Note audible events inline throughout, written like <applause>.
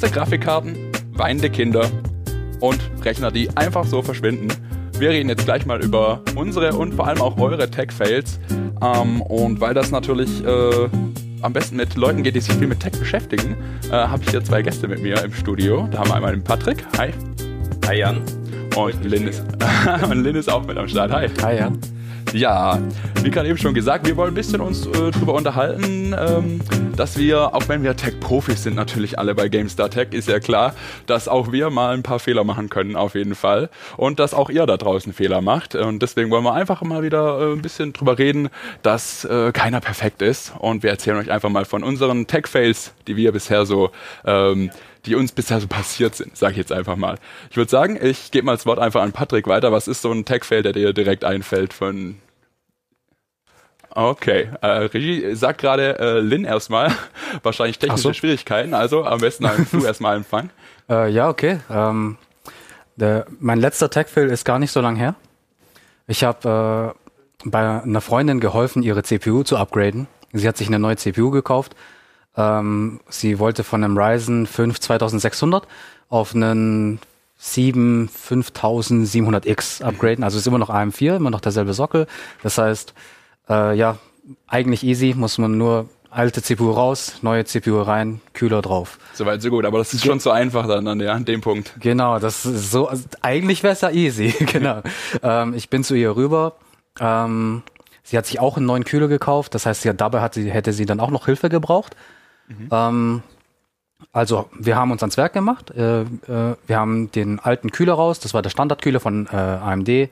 nasse Grafikkarten, weinende Kinder und Rechner, die einfach so verschwinden. Wir reden jetzt gleich mal über unsere und vor allem auch eure Tech-Fails. Ähm, und weil das natürlich äh, am besten mit Leuten geht, die sich viel mit Tech beschäftigen, äh, habe ich hier zwei Gäste mit mir im Studio. Da haben wir einmal den Patrick. Hi. Hi Jan. Und Lynn ist, <laughs> und Lynn ist auch mit am Start. Hi. Hi Jan. Ja, wie gerade eben schon gesagt, wir wollen ein bisschen uns äh, drüber unterhalten, ähm, dass wir, auch wenn wir Tech-Profis sind, natürlich alle bei GameStar Tech, ist ja klar, dass auch wir mal ein paar Fehler machen können, auf jeden Fall. Und dass auch ihr da draußen Fehler macht. Und deswegen wollen wir einfach mal wieder äh, ein bisschen drüber reden, dass äh, keiner perfekt ist. Und wir erzählen euch einfach mal von unseren Tech-Fails, die wir bisher so ähm, die uns bisher so passiert sind, sage ich jetzt einfach mal. Ich würde sagen, ich gebe mal das Wort einfach an Patrick weiter. Was ist so ein Tech-Fail, der dir direkt einfällt von Okay, äh, Regie sagt gerade äh, Lin erstmal, <laughs> wahrscheinlich technische so. Schwierigkeiten, also am besten du <laughs> erstmal Empfang. Äh, ja, okay. Ähm, der, mein letzter Tech-Fail ist gar nicht so lang her. Ich habe äh, bei einer Freundin geholfen, ihre CPU zu upgraden. Sie hat sich eine neue CPU gekauft ähm, sie wollte von einem Ryzen 5 2600 auf einen 7 5700X upgraden. Also ist immer noch AM4, immer noch derselbe Sockel. Das heißt, äh, ja, eigentlich easy, muss man nur alte CPU raus, neue CPU rein, Kühler drauf. Soweit so gut, aber das ist Ge schon zu einfach dann an, der, an dem Punkt. Genau, das ist so, also eigentlich wäre es ja easy, <laughs> genau. ähm, ich bin zu ihr rüber. Ähm, sie hat sich auch einen neuen Kühler gekauft, das heißt, ja, dabei hat sie, hätte sie dann auch noch Hilfe gebraucht. Mhm. Ähm, also wir haben uns ans Werk gemacht. Äh, äh, wir haben den alten Kühler raus, das war der Standardkühler von äh, AMD.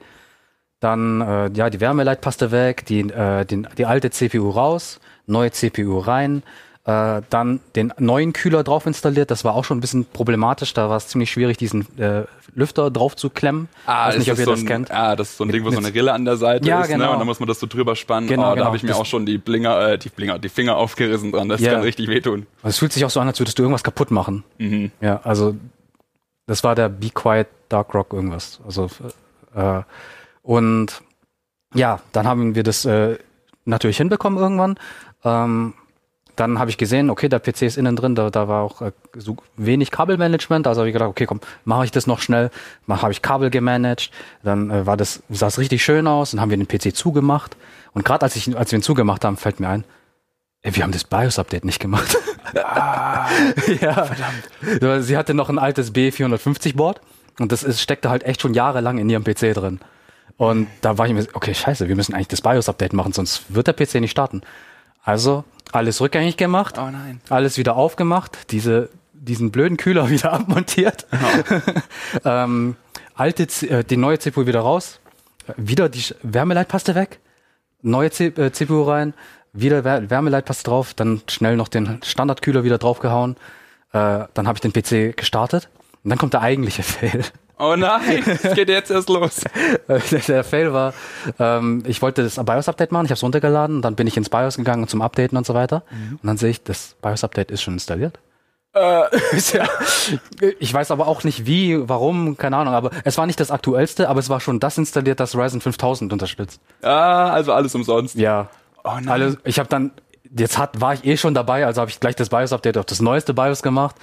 Dann äh, ja die Wärmeleitpaste weg, die, äh, den, die alte CPU raus, neue CPU rein, äh, dann den neuen Kühler drauf installiert. Das war auch schon ein bisschen problematisch. Da war es ziemlich schwierig, diesen äh, Lüfter drauf zu klemmen. Ah, weiß nicht, ob ihr so das ein, kennt. Ah, das ist so ein mit, Ding, wo so eine Rille an der Seite ja, ist, genau. ne? Und dann muss man das so drüber spannen. Genau, oh, genau. Da habe ich mir das auch schon die Blinger, äh, die Blinger, die Finger aufgerissen dran. Das ja. kann richtig wehtun. Es fühlt sich auch so an, als würdest du irgendwas kaputt machen. Mhm. Ja, also das war der Be Quiet Dark Rock irgendwas. Also äh, und ja, dann haben wir das äh, natürlich hinbekommen irgendwann. Ähm, dann habe ich gesehen, okay, der PC ist innen drin, da, da war auch äh, so wenig Kabelmanagement, also habe ich gedacht, okay, komm, mache ich das noch schnell, habe ich Kabel gemanagt, dann äh, war das sah es richtig schön aus, dann haben wir den PC zugemacht und gerade als ich als wir ihn zugemacht haben, fällt mir ein, ey, wir haben das BIOS Update nicht gemacht. Ah, <laughs> ja, verdammt. Sie hatte noch ein altes B450 Board und das ist, steckte halt echt schon jahrelang in ihrem PC drin. Und da war ich mir, okay, scheiße, wir müssen eigentlich das BIOS-Update machen, sonst wird der PC nicht starten. Also alles rückgängig gemacht, oh alles wieder aufgemacht, diese, diesen blöden Kühler <laughs> wieder abmontiert, oh. <laughs> ähm, alte, äh, die neue CPU wieder raus, wieder die Wärmeleitpaste weg, neue C äh, CPU rein, wieder Wärmeleitpaste drauf, dann schnell noch den Standardkühler wieder draufgehauen, äh, dann habe ich den PC gestartet und dann kommt der eigentliche <laughs> Fail. Oh nein, <laughs> es geht jetzt erst los. der Fail war, ähm, ich wollte das BIOS-Update machen, ich habe es runtergeladen, dann bin ich ins BIOS gegangen zum Updaten und so weiter. Mhm. Und dann sehe ich, das BIOS-Update ist schon installiert. Äh, <laughs> ja, ich weiß aber auch nicht wie, warum, keine Ahnung, aber es war nicht das aktuellste, aber es war schon das installiert, das Ryzen 5000 unterstützt. Ah, also alles umsonst. Ja. Oh nein. Alles, ich habe dann, jetzt hat, war ich eh schon dabei, also habe ich gleich das BIOS-Update auf das neueste BIOS gemacht.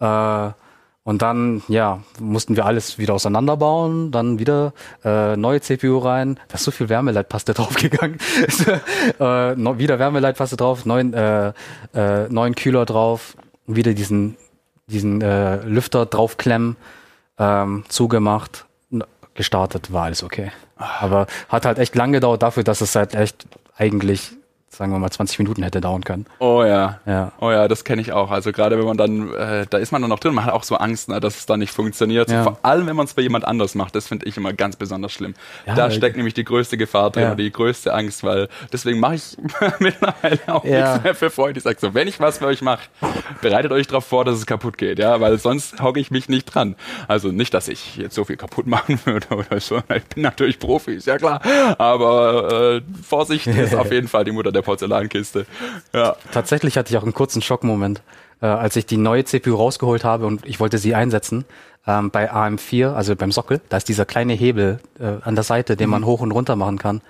Äh, und dann, ja, mussten wir alles wieder auseinanderbauen, dann wieder äh, neue CPU rein. Da ist so viel Wärmeleitpaste <laughs> draufgegangen. äh, no, wieder Wärmeleitpaste drauf, neuen, äh, äh, neuen Kühler drauf, wieder diesen, diesen äh, Lüfter draufklemmen, ähm, zugemacht, gestartet, war alles okay. Aber hat halt echt lang gedauert dafür, dass es halt echt eigentlich sagen wir mal 20 Minuten hätte dauern können. Oh ja. ja. Oh ja, das kenne ich auch. Also gerade wenn man dann, äh, da ist man dann noch drin, man hat auch so Angst, ne, dass es dann nicht funktioniert. Ja. So, vor allem, wenn man es bei jemand anders macht, das finde ich immer ganz besonders schlimm. Ja, da steckt nämlich die größte Gefahr drin, ja. die größte Angst, weil deswegen mache ich <laughs> mittlerweile auch nichts mehr für Freunde. Ich sage so, wenn ich was für euch mache, bereitet euch darauf vor, dass es kaputt geht, ja, weil sonst hocke ich mich nicht dran. Also nicht, dass ich jetzt so viel kaputt machen <laughs> würde oder so. Ich bin natürlich Profi, ist ja klar. Aber äh, Vorsicht <laughs> ist auf jeden Fall die Mutter der Porzellankiste. Ja. Tatsächlich hatte ich auch einen kurzen Schockmoment, äh, als ich die neue CPU rausgeholt habe und ich wollte sie einsetzen. Ähm, bei AM4, also beim Sockel, da ist dieser kleine Hebel äh, an der Seite, den mhm. man hoch und runter machen kann.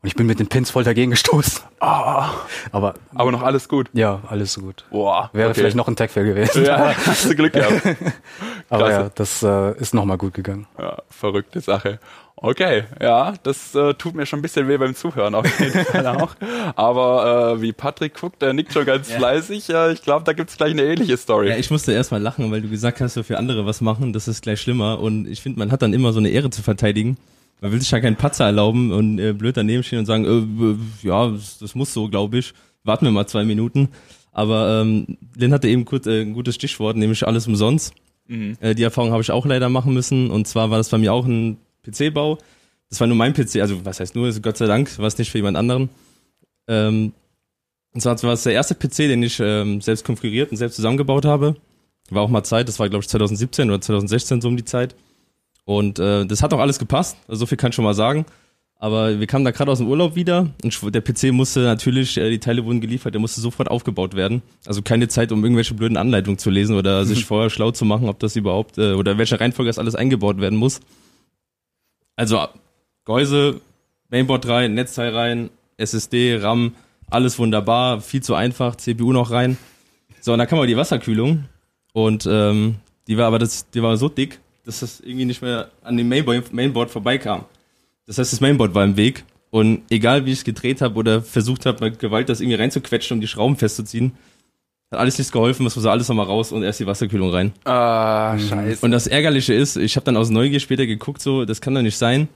Und ich bin mit den Pins voll dagegen gestoßen. Ah, Aber aber noch alles gut. ja, alles gut. Boah. Wäre okay. vielleicht noch ein Tag-Fail gewesen. Ja, <laughs> hast du Glück gehabt. <laughs> Aber Klasse. ja, das äh, ist nochmal gut gegangen. Ja, verrückte Sache. Okay, ja, das äh, tut mir schon ein bisschen weh beim Zuhören auf jeden <laughs> Fall auch. Aber äh, wie Patrick guckt, der nickt schon ganz fleißig. Äh, ich glaube, da gibt's gleich eine ähnliche Story. Ja, ich musste erstmal lachen, weil du gesagt hast, so für andere was machen, das ist gleich schlimmer. Und ich finde, man hat dann immer so eine Ehre zu verteidigen. Man will sich ja keinen Patzer erlauben und äh, blöd daneben stehen und sagen, äh, ja, das, das muss so, glaube ich. Warten wir mal zwei Minuten. Aber ähm, Lynn hatte eben kurz äh, ein gutes Stichwort, nämlich alles umsonst. Äh, die Erfahrung habe ich auch leider machen müssen. Und zwar war das bei mir auch ein PC-Bau. Das war nur mein PC, also was heißt nur, also Gott sei Dank, war es nicht für jemand anderen. Ähm, und zwar war es der erste PC, den ich ähm, selbst konfiguriert und selbst zusammengebaut habe. War auch mal Zeit, das war glaube ich 2017 oder 2016 so um die Zeit. Und äh, das hat auch alles gepasst, also so viel kann ich schon mal sagen. Aber wir kamen da gerade aus dem Urlaub wieder und der PC musste natürlich, äh, die Teile wurden geliefert, der musste sofort aufgebaut werden. Also keine Zeit, um irgendwelche blöden Anleitungen zu lesen oder sich <laughs> vorher schlau zu machen, ob das überhaupt äh, oder welche Reihenfolge das alles eingebaut werden muss. Also Gehäuse, Mainboard rein, Netzteil rein, SSD, RAM, alles wunderbar, viel zu einfach, CPU noch rein. So, und dann kam aber die Wasserkühlung und ähm, die war aber das, die war so dick, dass das irgendwie nicht mehr an dem Mainboard, Mainboard vorbeikam. Das heißt, das Mainboard war im Weg und egal wie ich es gedreht habe oder versucht habe, mit Gewalt das irgendwie reinzuquetschen, um die Schrauben festzuziehen, hat alles nichts geholfen, es muss alles nochmal raus und erst die Wasserkühlung rein. Ah, scheiße. Und das Ärgerliche ist, ich habe dann aus Neugier später geguckt, so, das kann doch nicht sein,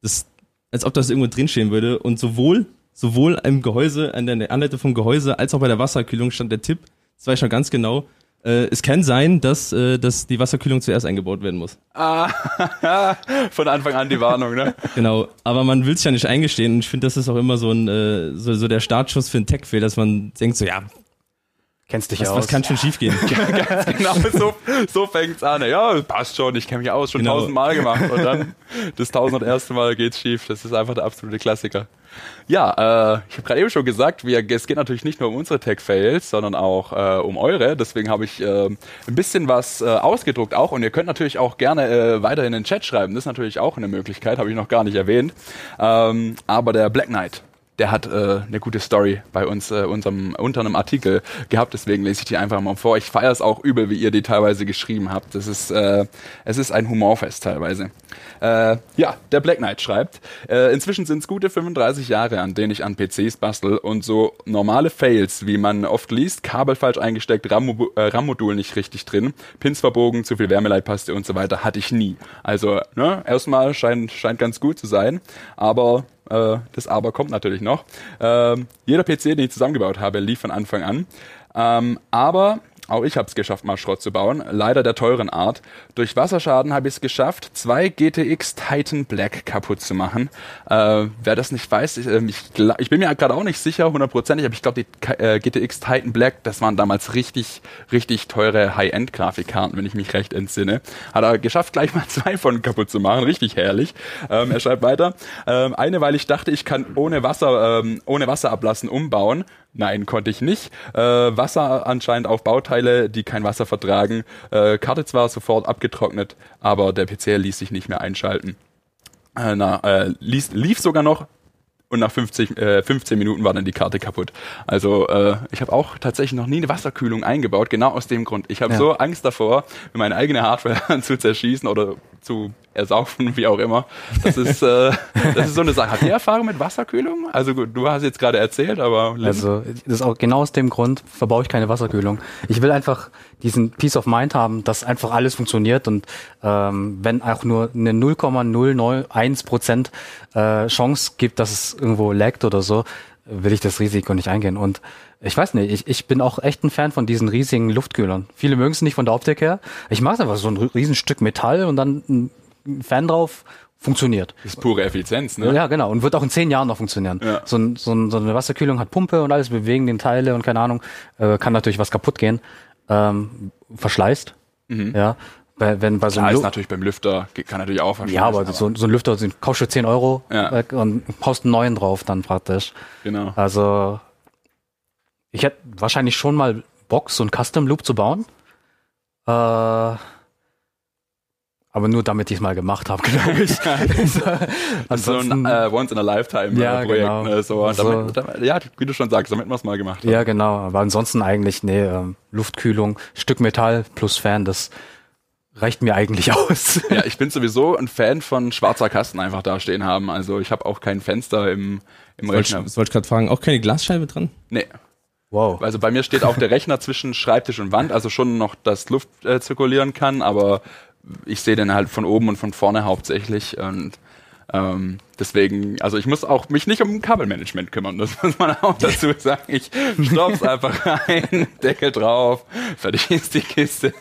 das, als ob das irgendwo drinstehen würde. Und sowohl, sowohl im Gehäuse, an der Anleitung vom Gehäuse, als auch bei der Wasserkühlung stand der Tipp, das weiß ich schon ganz genau, äh, es kann sein, dass, äh, dass die Wasserkühlung zuerst eingebaut werden muss. Ah, <laughs> von Anfang an die Warnung, ne? <laughs> Genau, aber man will es ja nicht eingestehen und ich finde, das ist auch immer so ein äh, so, so der Startschuss für einen Tech-Fail, dass man denkt so, ja, Kennst dich was, aus. was kann schon schiefgehen? <laughs> genau, so, so fängt's an. Ja, passt schon, ich kenne mich aus, schon Genau. tausendmal gemacht. Und dann das tausendunderste Mal geht's schief. Das ist einfach der absolute Klassiker. Ja, äh, ich habe gerade eben schon gesagt, wir, es geht natürlich nicht nur um unsere Tech-Fails, sondern auch äh, um eure. Deswegen habe ich äh, ein bisschen was äh, ausgedruckt auch. Und ihr könnt natürlich auch gerne äh, weiter in den Chat schreiben. Das ist natürlich auch eine Möglichkeit, habe ich noch gar nicht erwähnt. Ähm, aber der Black Knight, der hat äh, eine gute Story bei uns äh, unserem, unter einem Artikel gehabt, deswegen lese ich die einfach mal vor. Ich feiere es auch übel, wie ihr die teilweise geschrieben habt. Das ist, äh, es ist ein Humorfest teilweise. Äh, ja, der Black Knight schreibt, äh, inzwischen sind es gute 35 Jahre, an denen ich an PCs bastel und so normale Fails, wie man oft liest, Kabel falsch eingesteckt, äh, RAM-Modul nicht richtig drin, Pins verbogen, zu viel Wärmeleitpaste und so weiter, hatte ich nie. Also, ne, erstmal scheint, scheint ganz gut zu sein, aber äh, das Aber kommt natürlich noch. Ähm, jeder PC, den ich zusammengebaut habe, lief von Anfang an. Ähm, aber auch ich habe es geschafft, mal Schrott zu bauen. Leider der teuren Art. Durch Wasserschaden habe ich es geschafft, zwei GTX Titan Black kaputt zu machen. Äh, wer das nicht weiß, ich, ähm, ich, ich bin mir gerade auch nicht sicher, hundertprozentig, aber ich glaube, die äh, GTX Titan Black, das waren damals richtig, richtig teure High-End-Grafikkarten, wenn ich mich recht entsinne. Hat er geschafft, gleich mal <laughs> zwei von kaputt zu machen. Richtig herrlich. Ähm, er schreibt weiter. Ähm, eine, weil ich dachte, ich kann ohne Wasser, ähm, ohne Wasser ablassen umbauen. Nein, konnte ich nicht. Äh, Wasser anscheinend auf Bauteile, die kein Wasser vertragen. Äh, Karte zwar sofort abgetrocknet, aber der PC ließ sich nicht mehr einschalten. Äh, na, äh, ließ, lief sogar noch und nach 50, äh, 15 Minuten war dann die Karte kaputt. Also äh, ich habe auch tatsächlich noch nie eine Wasserkühlung eingebaut, genau aus dem Grund. Ich habe Ja. so Angst davor, meine eigene Hardware <laughs> zu zerschießen oder zu ersaufen, wie auch immer. Das ist, äh, das ist so eine Sache. Habt ihr Erfahrung mit Wasserkühlung? Also gut, du hast jetzt gerade erzählt, aber Lynn? Also das ist auch genau aus dem Grund verbaue ich keine Wasserkühlung. Ich will einfach diesen Peace of Mind haben, dass einfach alles funktioniert und ähm, wenn auch nur eine 0,091 Prozent äh, Chance gibt, dass es irgendwo laggt oder so, will ich das Risiko nicht eingehen. Und ich weiß nicht, ich, ich bin auch echt ein Fan von diesen riesigen Luftkühlern. Viele mögen es nicht von der Optik her. Ich mag einfach so ein riesen Stück Metall und dann Fan drauf, funktioniert. das ist pure Effizienz, ne? Ja, genau. Und wird auch in zehn Jahren noch funktionieren. Ja. So, ein, so, ein, so eine Wasserkühlung hat Pumpe und alles, bewegen den Teile und keine Ahnung. Äh, kann natürlich was kaputt gehen. Ähm, verschleißt. Ja. Bei, wenn bei so Mhm. Klar, einem ist natürlich beim Lüfter, kann natürlich auch ja, aber so, so ein Lüfter den kaufst du 10 Euro Ja. weg und haust einen neuen drauf dann praktisch. Genau. Also ich hätte wahrscheinlich schon mal Bock, so ein Custom Loop zu bauen. Äh, aber nur damit ich es mal gemacht habe, <laughs> glaube ich. <laughs> so ein äh, Once-in-a-Lifetime Ja, äh, Projekt. genau. Ne? So, Also- damit, damit, ja, wie du schon sagst, damit wir es mal gemacht haben. ja, genau. Aber ansonsten eigentlich, nee, ähm, Luftkühlung, Stück Metall plus Fan, das reicht mir eigentlich <laughs> aus. Ja, ich bin sowieso ein Fan von schwarzer Kasten einfach da stehen haben. Also ich habe auch kein Fenster im, im Wollte ich, Rechner. das wollte ich gerade fragen, auch keine Glasscheibe dran? Nee. Wow. Also bei mir steht auch der Rechner zwischen Schreibtisch und Wand, also schon noch, dass Luft äh, zirkulieren kann, aber ich sehe den halt von oben und von vorne hauptsächlich und ähm, deswegen, also ich muss auch mich nicht um Kabelmanagement kümmern, das muss man auch <laughs> dazu sagen. Ich stopf's einfach rein, <laughs> Deckel drauf, fertig ist die Kiste.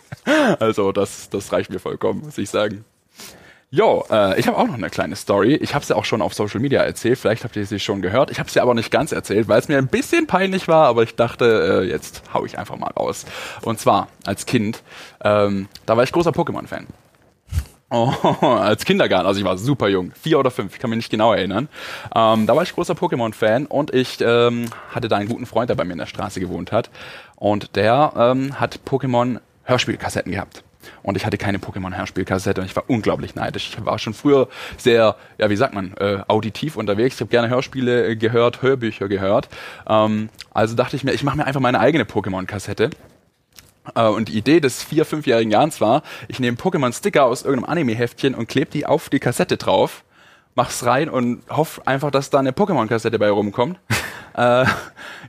Also das, das reicht mir vollkommen, muss ich sagen. Jo, äh, ich habe auch noch eine kleine Story. Ich habe sie auch schon auf Social Media erzählt. Vielleicht habt ihr sie schon gehört. Ich habe sie aber nicht ganz erzählt, weil es mir ein bisschen peinlich war. Aber ich dachte, äh, jetzt hau ich einfach mal raus. Und zwar als Kind, ähm, da war ich großer Pokémon-Fan. <laughs> Oh, als Kindergarten, also ich war super jung, vier oder fünf, ich kann mich nicht genau erinnern. Ähm, da war ich großer Pokémon-Fan und ich ähm, hatte da einen guten Freund, der bei mir in der Straße gewohnt hat. Und der ähm, hat Pokémon-Hörspielkassetten gehabt. Und ich hatte keine Pokémon-Hörspielkassette und ich war unglaublich neidisch. Ich war schon früher sehr, ja, wie sagt man, äh, auditiv unterwegs. Ich habe gerne Hörspiele äh, gehört, Hörbücher gehört. Ähm, also dachte ich mir, ich mache mir einfach meine eigene Pokémon-Kassette. Äh, Und die Idee des vier-, fünfjährigen Jahres war, ich nehme Pokémon-Sticker aus irgendeinem Anime-Heftchen und klebe die auf die Kassette drauf, mach's rein und hoffe einfach, dass da eine Pokémon-Kassette bei rumkommt. <laughs> äh,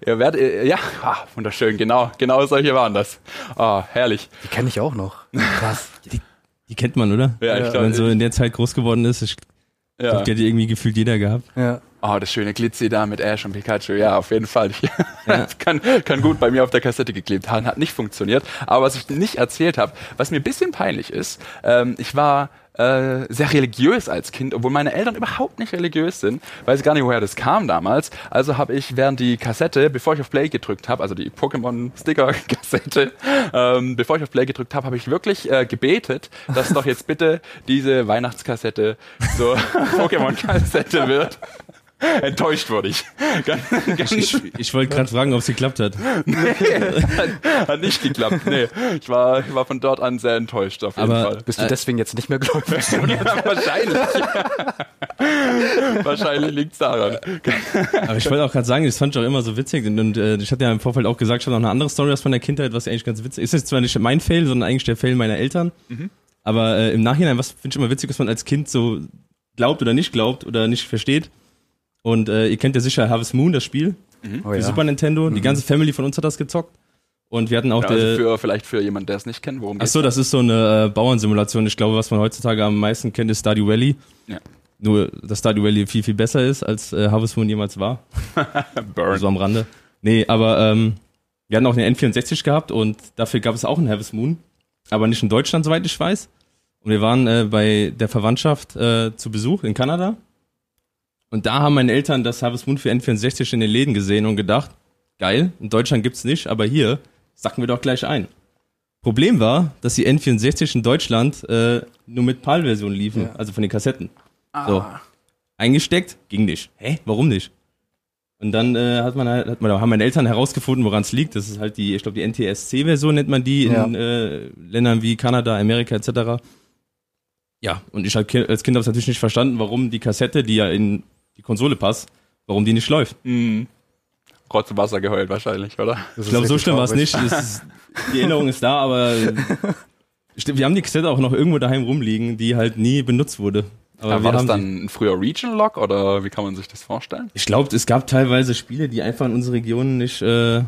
ihr werdet, äh, ja, ah, wunderschön, genau, genau solche waren das. Ah, herrlich. Die kenne ich auch noch. Krass. <laughs> Die kennt man, oder? Ja, ich Wenn glaub, man so in der Zeit groß geworden ist, ich Ja. glaub, die hat irgendwie gefühlt jeder gehabt. Ja. Oh, das schöne Glitzy da mit Ash und Pikachu. Ja, auf jeden Fall. Das <laughs> kann, kann gut bei mir auf der Kassette geklebt haben. Hat nicht funktioniert. Aber was ich nicht erzählt habe, was mir ein bisschen peinlich ist, ähm, ich war äh, sehr religiös als Kind, obwohl meine Eltern überhaupt nicht religiös sind. Weiß gar nicht, woher das kam damals. Also habe ich während die Kassette, bevor ich auf Play gedrückt habe, also die Pokémon-Sticker-Kassette, ähm, bevor ich auf Play gedrückt habe, habe ich wirklich äh, gebetet, dass doch jetzt bitte diese Weihnachtskassette zur <laughs> Pokémon-Kassette wird. <laughs> Enttäuscht wurde ich. <laughs> Ganz, ganz, Ich, ich wollte gerade fragen, ob es geklappt hat. hat, hat nicht geklappt. Nee, ich war, ich war von dort an sehr enttäuscht auf jeden Aber- Fall. Bist du deswegen jetzt nicht mehr gläubig? <laughs> Ja, wahrscheinlich. wahrscheinlich liegt's daran. Aber ich wollte auch gerade sagen, das fand ich auch immer so witzig. Und, und äh, ich hatte ja im Vorfeld auch gesagt, ich hatte noch eine andere Story aus meiner Kindheit, was eigentlich ganz witzig ist. Ist jetzt zwar nicht mein Fail, sondern eigentlich der Fail meiner Eltern. Aber äh, im Nachhinein, was finde ich immer witzig, dass man als Kind so glaubt oder nicht glaubt oder nicht versteht. Und äh, ihr kennt ja sicher Harvest Moon, das Spiel, Oh, für ja. Super Nintendo. Die ganze Family von uns hat das gezockt. Und wir hatten auch Ja, der, also für, vielleicht für jemanden, der es nicht kennt, worum Ach so, das ist so eine äh, Bauernsimulation. Ich glaube, was man heutzutage am meisten kennt, ist Stardew Valley. Ja. Nur, dass Stardew Valley viel, viel besser ist, als äh, Harvest Moon jemals war. <laughs> Burn. So am Rande. Nee, aber ähm, wir hatten auch eine N64 gehabt und dafür gab es auch einen Harvest Moon. Aber nicht in Deutschland, soweit ich weiß. Und wir waren äh, bei der Verwandtschaft äh, zu Besuch in Kanada. Und da haben meine Eltern das Harvest Moon für N64 in den Läden gesehen und gedacht, geil, in Deutschland gibt's nicht, aber hier sacken wir doch gleich ein. Problem war, dass die N64 in Deutschland äh, nur mit PAL-Version liefen, Ja. also von den Kassetten. So. Ah. Eingesteckt, ging nicht. Hä? Warum nicht? Und dann äh, hat man halt, hat man, haben meine Eltern herausgefunden, woran es liegt. Das ist halt die, ich glaube, die NTSC-Version nennt man die in äh, Ländern wie Kanada, Amerika etc. Ja, und ich als Kind habe es natürlich nicht verstanden, warum die Kassette, die ja in die Konsole passt, warum die nicht läuft. Mhm. Rotz und Wasser geheult wahrscheinlich, oder? Ich glaube, so schlimm war es nicht. Ist, die Erinnerung ist da, aber <laughs> wir haben die Kassette auch noch irgendwo daheim rumliegen, die halt nie benutzt wurde. Aber wir war das dann ein früher Region-Lock oder wie kann man sich das vorstellen? Ich glaube, es gab teilweise Spiele, die einfach in unsere Region nicht äh,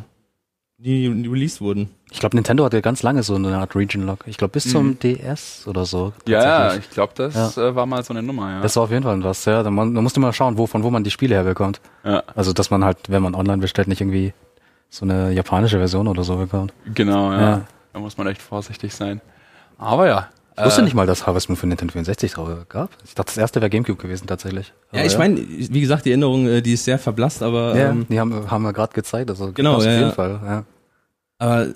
die, released wurden. Ich glaube, Nintendo hatte ganz lange so eine Art Region Lock. Ich glaube, bis zum DS oder so. Ja, ja, ich glaube, das äh, war mal so eine Nummer, ja. Das war auf jeden Fall was, ja. Da, man, da musste man schauen, wo, von wo man die Spiele herbekommt. ja Also, dass man halt, wenn man online bestellt, nicht irgendwie so eine japanische Version oder so bekommt. genau, ja. Ja. Da muss man echt vorsichtig sein. Aber ja. Ich wusste äh, nicht mal, dass Harvest Moon für Nintendo 64 drauf gab. Ich dachte, das erste wäre Gamecube gewesen tatsächlich. Ja, Aber ich meine, wie gesagt, die Erinnerung, äh, die ist sehr verblasst, aber Ja, ähm, die haben, haben wir gerade gezeigt. Also Genau, auf ja, jeden ja. Fall. Ja. aber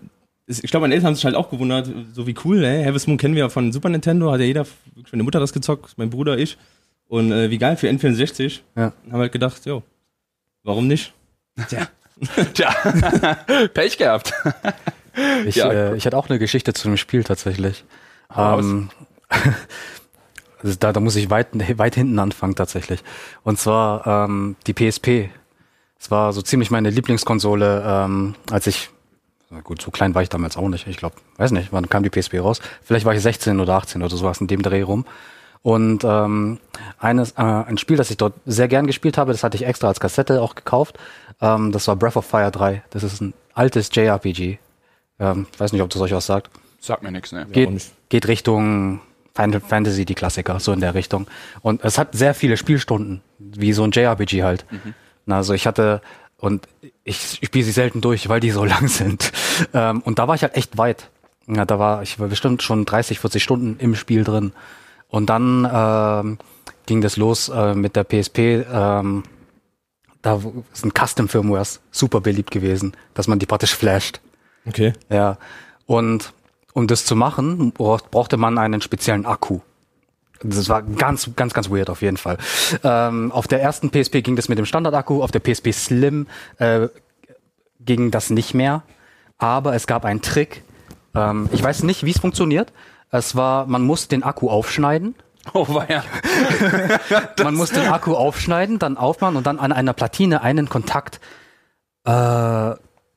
ich glaube, meine Eltern haben sich halt auch gewundert, so wie cool, ey, Harvest Moon kennen wir ja von Super Nintendo, hat ja jeder, meine Mutter das gezockt, mein Bruder, ich. Und äh, wie geil für N64. Ja. Haben wir halt gedacht, jo, warum nicht? Tja, <laughs> <laughs> Pech gehabt. Ich, Ja, äh, ich hatte auch eine Geschichte zu dem Spiel tatsächlich. Ähm, <laughs> da, da muss ich weit, weit hinten anfangen tatsächlich. Und zwar ähm, die PSP. Es war so ziemlich meine Lieblingskonsole, ähm, als ich, gut, so klein war ich damals auch nicht. Ich glaube, weiß nicht, wann kam die PSP raus? Vielleicht war ich 16 oder 18 oder sowas in dem Dreh rum. Und ähm, eines, äh, ein Spiel, das ich dort sehr gern gespielt habe, das hatte ich extra als Kassette auch gekauft. Ähm, das war Breath of Fire 3. Das ist ein altes JRPG. Ähm, weiß nicht, ob das euch was sagt. Sagt mir nichts, ne? Geht, geht Richtung Final Fantasy, die Klassiker, so in der Richtung. Und es hat sehr viele Spielstunden, wie so ein JRPG halt. Mhm. Also ich hatte, und ich spiele sie selten durch, weil die so <laughs> lang sind. Ähm, und da war ich halt echt weit. Ja, da war ich war bestimmt schon 30, 40 Stunden im Spiel drin. Und dann ähm, ging das los äh, mit der PSP. Ähm, da sind Custom-Firmwares super beliebt gewesen, dass man die praktisch flasht. Okay. Ja. Und um das zu machen, brauchte man einen speziellen Akku. Das war ganz, ganz, ganz weird auf jeden Fall. Ähm, auf der ersten PSP ging das mit dem Standard-Akku, auf der PSP Slim äh, ging das nicht mehr. Aber es gab einen Trick. Ähm, ich weiß nicht, wie es funktioniert. Es war, man muss den Akku aufschneiden. Oh, ja. <laughs> man muss den Akku aufschneiden, dann aufmachen und dann an einer Platine einen Kontakt äh,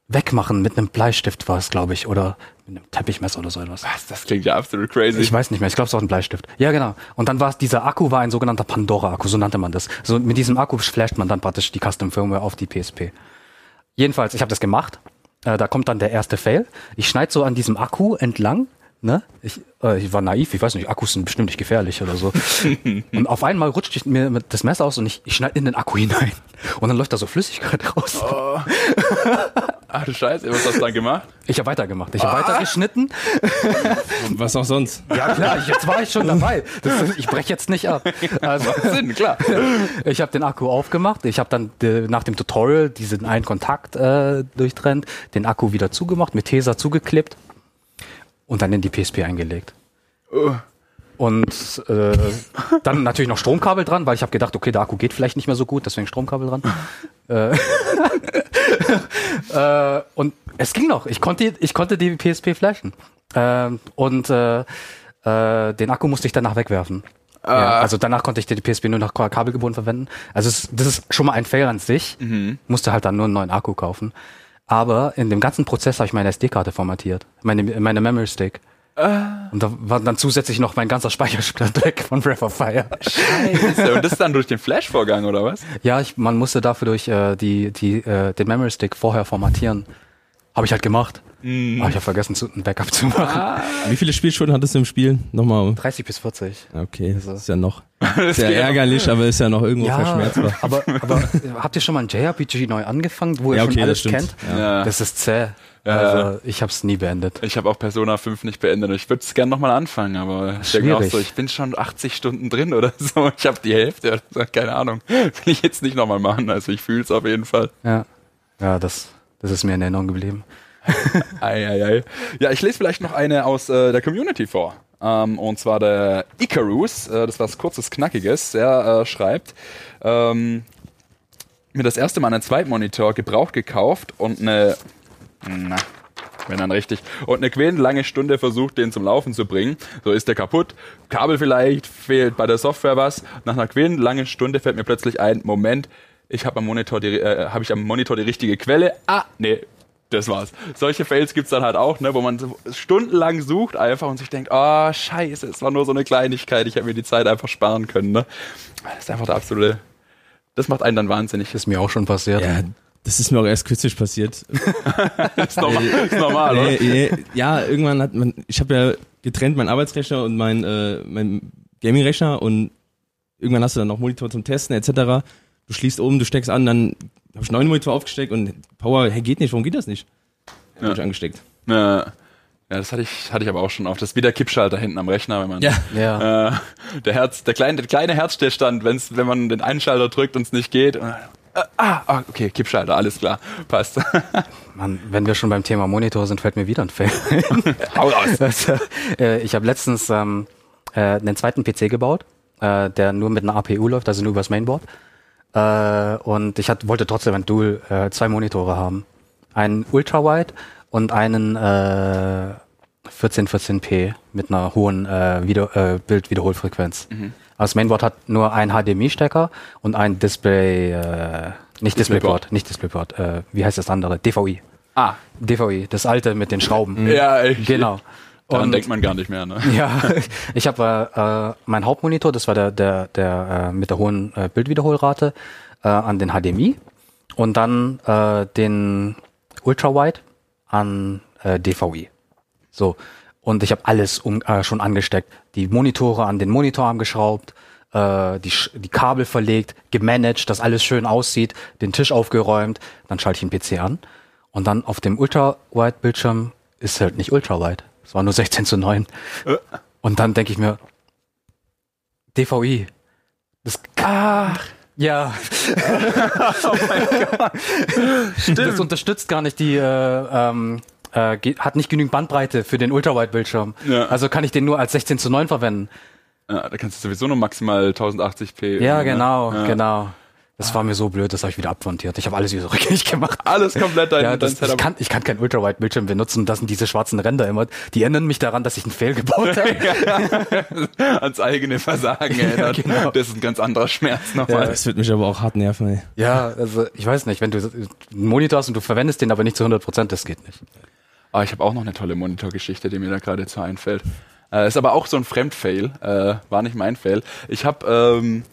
wegmachen mit einem Bleistift war es, glaube ich, oder mit einem Teppichmesser oder so etwas. Was? Das klingt ja absolut crazy. Ich weiß nicht mehr. Ich glaube, es war ein Bleistift. Ja, genau. Und dann war es, dieser Akku war ein sogenannter Pandora-Akku, so nannte man das. So mit diesem Akku flasht man dann praktisch die Custom Firmware auf die PSP. Jedenfalls, ich habe das gemacht. Äh, da kommt dann der erste Fail. Ich schneide so an diesem Akku entlang ne? Ich, äh, ich war naiv, ich weiß nicht, Akkus sind bestimmt nicht gefährlich oder so. <laughs> und auf einmal rutscht ich mir das Messer aus und ich, ich schneide in den Akku hinein. Und dann läuft da so Flüssigkeit raus. Oh. Ach du Scheiße, was hast du dann gemacht? Ich habe weitergemacht. Ich habe ah. weitergeschnitten. Was auch sonst. Ja klar, jetzt war ich schon <laughs> dabei. Das, ich breche jetzt nicht ab. Also, Sinn, klar. Ich habe den Akku aufgemacht. Ich habe dann de, nach dem Tutorial diesen einen Kontakt äh, durchtrennt, den Akku wieder zugemacht, mit Tesa zugeklebt und dann in die PSP eingelegt. Uh. Und äh, dann natürlich noch Stromkabel dran, weil ich habe gedacht, okay, der Akku geht vielleicht nicht mehr so gut, deswegen Stromkabel dran. <laughs> äh, <laughs> äh, und es ging noch. Ich konnte, ich konnte die PSP flashen. Äh, und äh, äh, den Akku musste ich danach wegwerfen. Ja, also danach konnte ich die PSP nur noch kabelgebunden verwenden. Also es, das ist schon mal ein Fail an sich. Mhm. Musste halt dann nur einen neuen Akku kaufen. Aber in dem ganzen Prozess habe ich meine SD-Karte formatiert. Meine, meine Memory Stick. Uh. Und da war dann zusätzlich noch mein ganzer Speicherstand <laughs> weg von Breath of Fire. Scheiße. Und das ist dann durch den Flash-Vorgang, oder was? Ja, ich, man musste dafür durch äh, die, die, äh, den Memory Stick vorher formatieren. Habe ich halt gemacht. Mm. Aber ich habe vergessen, ein Backup zu machen. Ah. Wie viele Spielstunden hattest du im Spiel? Nochmal. 30 bis 40. Okay, das ist ja noch <laughs> sehr ärgerlich, aber ist ja noch irgendwo ja, verschmerzbar. Aber, <laughs> aber habt ihr schon mal ein JRPG neu angefangen, wo ihr ja, okay, schon alles kennt? Ja. Das ist zäh. Also ich habe es nie beendet. Ich habe auch Persona 5 nicht beendet. Ich würde es gerne nochmal anfangen, aber ich denke auch so, ich bin schon 80 Stunden drin oder <laughs> so. Ich habe die Hälfte, keine Ahnung. Will ich jetzt nicht nochmal machen. Also ich fühle es auf jeden Fall. Ja, ja das, das ist mir in Erinnerung geblieben. ei, ei, ei. Ja, ich lese vielleicht noch eine aus äh, der Community vor. Ähm, und zwar der Icarus, äh, das war was kurzes, knackiges. Der äh, schreibt, ähm, mir das erste Mal einen Zweitmonitor gebraucht gekauft und eine, na, wenn dann richtig, und eine quälend lange Stunde versucht, den zum Laufen zu bringen. So ist der kaputt, Kabel vielleicht, fehlt bei der Software was. Nach einer quälend langen Stunde fällt mir plötzlich ein, Moment, ich habe am Monitor die, äh, habe ich am Monitor die richtige Quelle. Ah, nee, das war's. Solche Fails gibt's dann halt auch, ne, wo man stundenlang sucht einfach und sich denkt, oh, scheiße, es war nur so eine Kleinigkeit, ich hätte mir die Zeit einfach sparen können, ne. Das ist einfach der absolute, das macht einen dann wahnsinnig. Das ist mir auch schon passiert. Ja, das ist mir auch erst kürzlich passiert. <laughs> das ist normal, ist normal oder? Nee, nee, ja, irgendwann hat man, ich habe ja getrennt meinen Arbeitsrechner und mein, äh, mein Gaming-Rechner und irgendwann hast du dann noch Monitor zum Testen etc. Du schließt oben, du steckst an, dann habe ich neun Monitor aufgesteckt und Power, hey, geht nicht, warum geht das nicht? Ja. ich angesteckt. Ja. Ja, das hatte ich, hatte ich aber auch schon oft. Das ist wie der Kippschalter hinten am Rechner, wenn man ja. Ja. Äh, der Herz, der kleine, der kleine Herzstillstand, wenn's, wenn man den Einschalter drückt und es nicht geht. Äh, ah, ah, okay, Kippschalter, alles klar, passt. <laughs> Mann, wenn wir schon beim Thema Monitor sind, fällt mir wieder ein Fail. <laughs> Hau raus. Also, äh, ich habe letztens ähm, äh, einen zweiten PC gebaut, äh, der nur mit einer APU läuft, also nur übers Mainboard. Äh, und ich hat, wollte trotzdem ein Dual, äh, zwei Monitore haben. Einen Ultrawide und einen, äh, 1414p mit einer hohen äh, Video, äh, Bildwiederholfrequenz. Mhm. Also das Mainboard hat nur einen HDMI-Stecker und ein Display, äh, nicht Displayport, Display nicht Displayport, äh, wie heißt das andere? DVI. Ah. DVI, das alte mit den Schrauben. Ja, ich, genau. Daran und, denkt man gar nicht mehr, ne? <laughs> Ja, ich habe äh, mein Hauptmonitor, das war der, der, der äh, mit der hohen äh, Bildwiederholrate, äh, an den HDMI und dann äh, den Ultrawide an äh, DVI. So. Und ich habe alles um, äh, schon angesteckt. Die Monitore an den Monitor angeschraubt, äh, die, die Kabel verlegt, gemanagt, dass alles schön aussieht, den Tisch aufgeräumt, dann schalte ich den PC an. Und dann auf dem Ultrawide-Bildschirm ist halt nicht Ultrawide. Es war nur 16 zu 9. Äh. Und dann denke ich mir, DVI. Das, Ach. Ja. <laughs> oh. Stimmt. Das unterstützt gar nicht die, äh, ähm, äh, hat nicht genügend Bandbreite für den Ultrawide-Bildschirm. Ja. Also kann ich den nur als 16 zu 9 verwenden. Ja, da kannst du sowieso nur maximal 1080p. Ja, genau, ne? ja. genau. Das war mir so blöd, das habe ich wieder abmontiert. Ich habe alles wieder <laughs> rückgängig gemacht. Alles komplett dein, ja, das, dein ich, kann, ich kann kein Ultrawide-Bildschirm benutzen. Das sind diese schwarzen Ränder immer. Die erinnern mich daran, dass ich einen Fail gebaut habe. <laughs> Ans eigene Versagen erinnert. <laughs> Ja, genau. Das ist ein ganz anderer Schmerz nochmal. Ja, das wird mich aber auch hart nerven. Ey. Ja, also ich weiß nicht, wenn du einen Monitor hast und du verwendest den aber nicht zu 100 Prozent, das geht nicht. Aber ah, ich habe auch noch eine tolle Monitorgeschichte, die mir da gerade zu einfällt. Äh, ist aber auch so ein Fremdfail. Äh, war nicht mein Fail. Ich habe, ähm,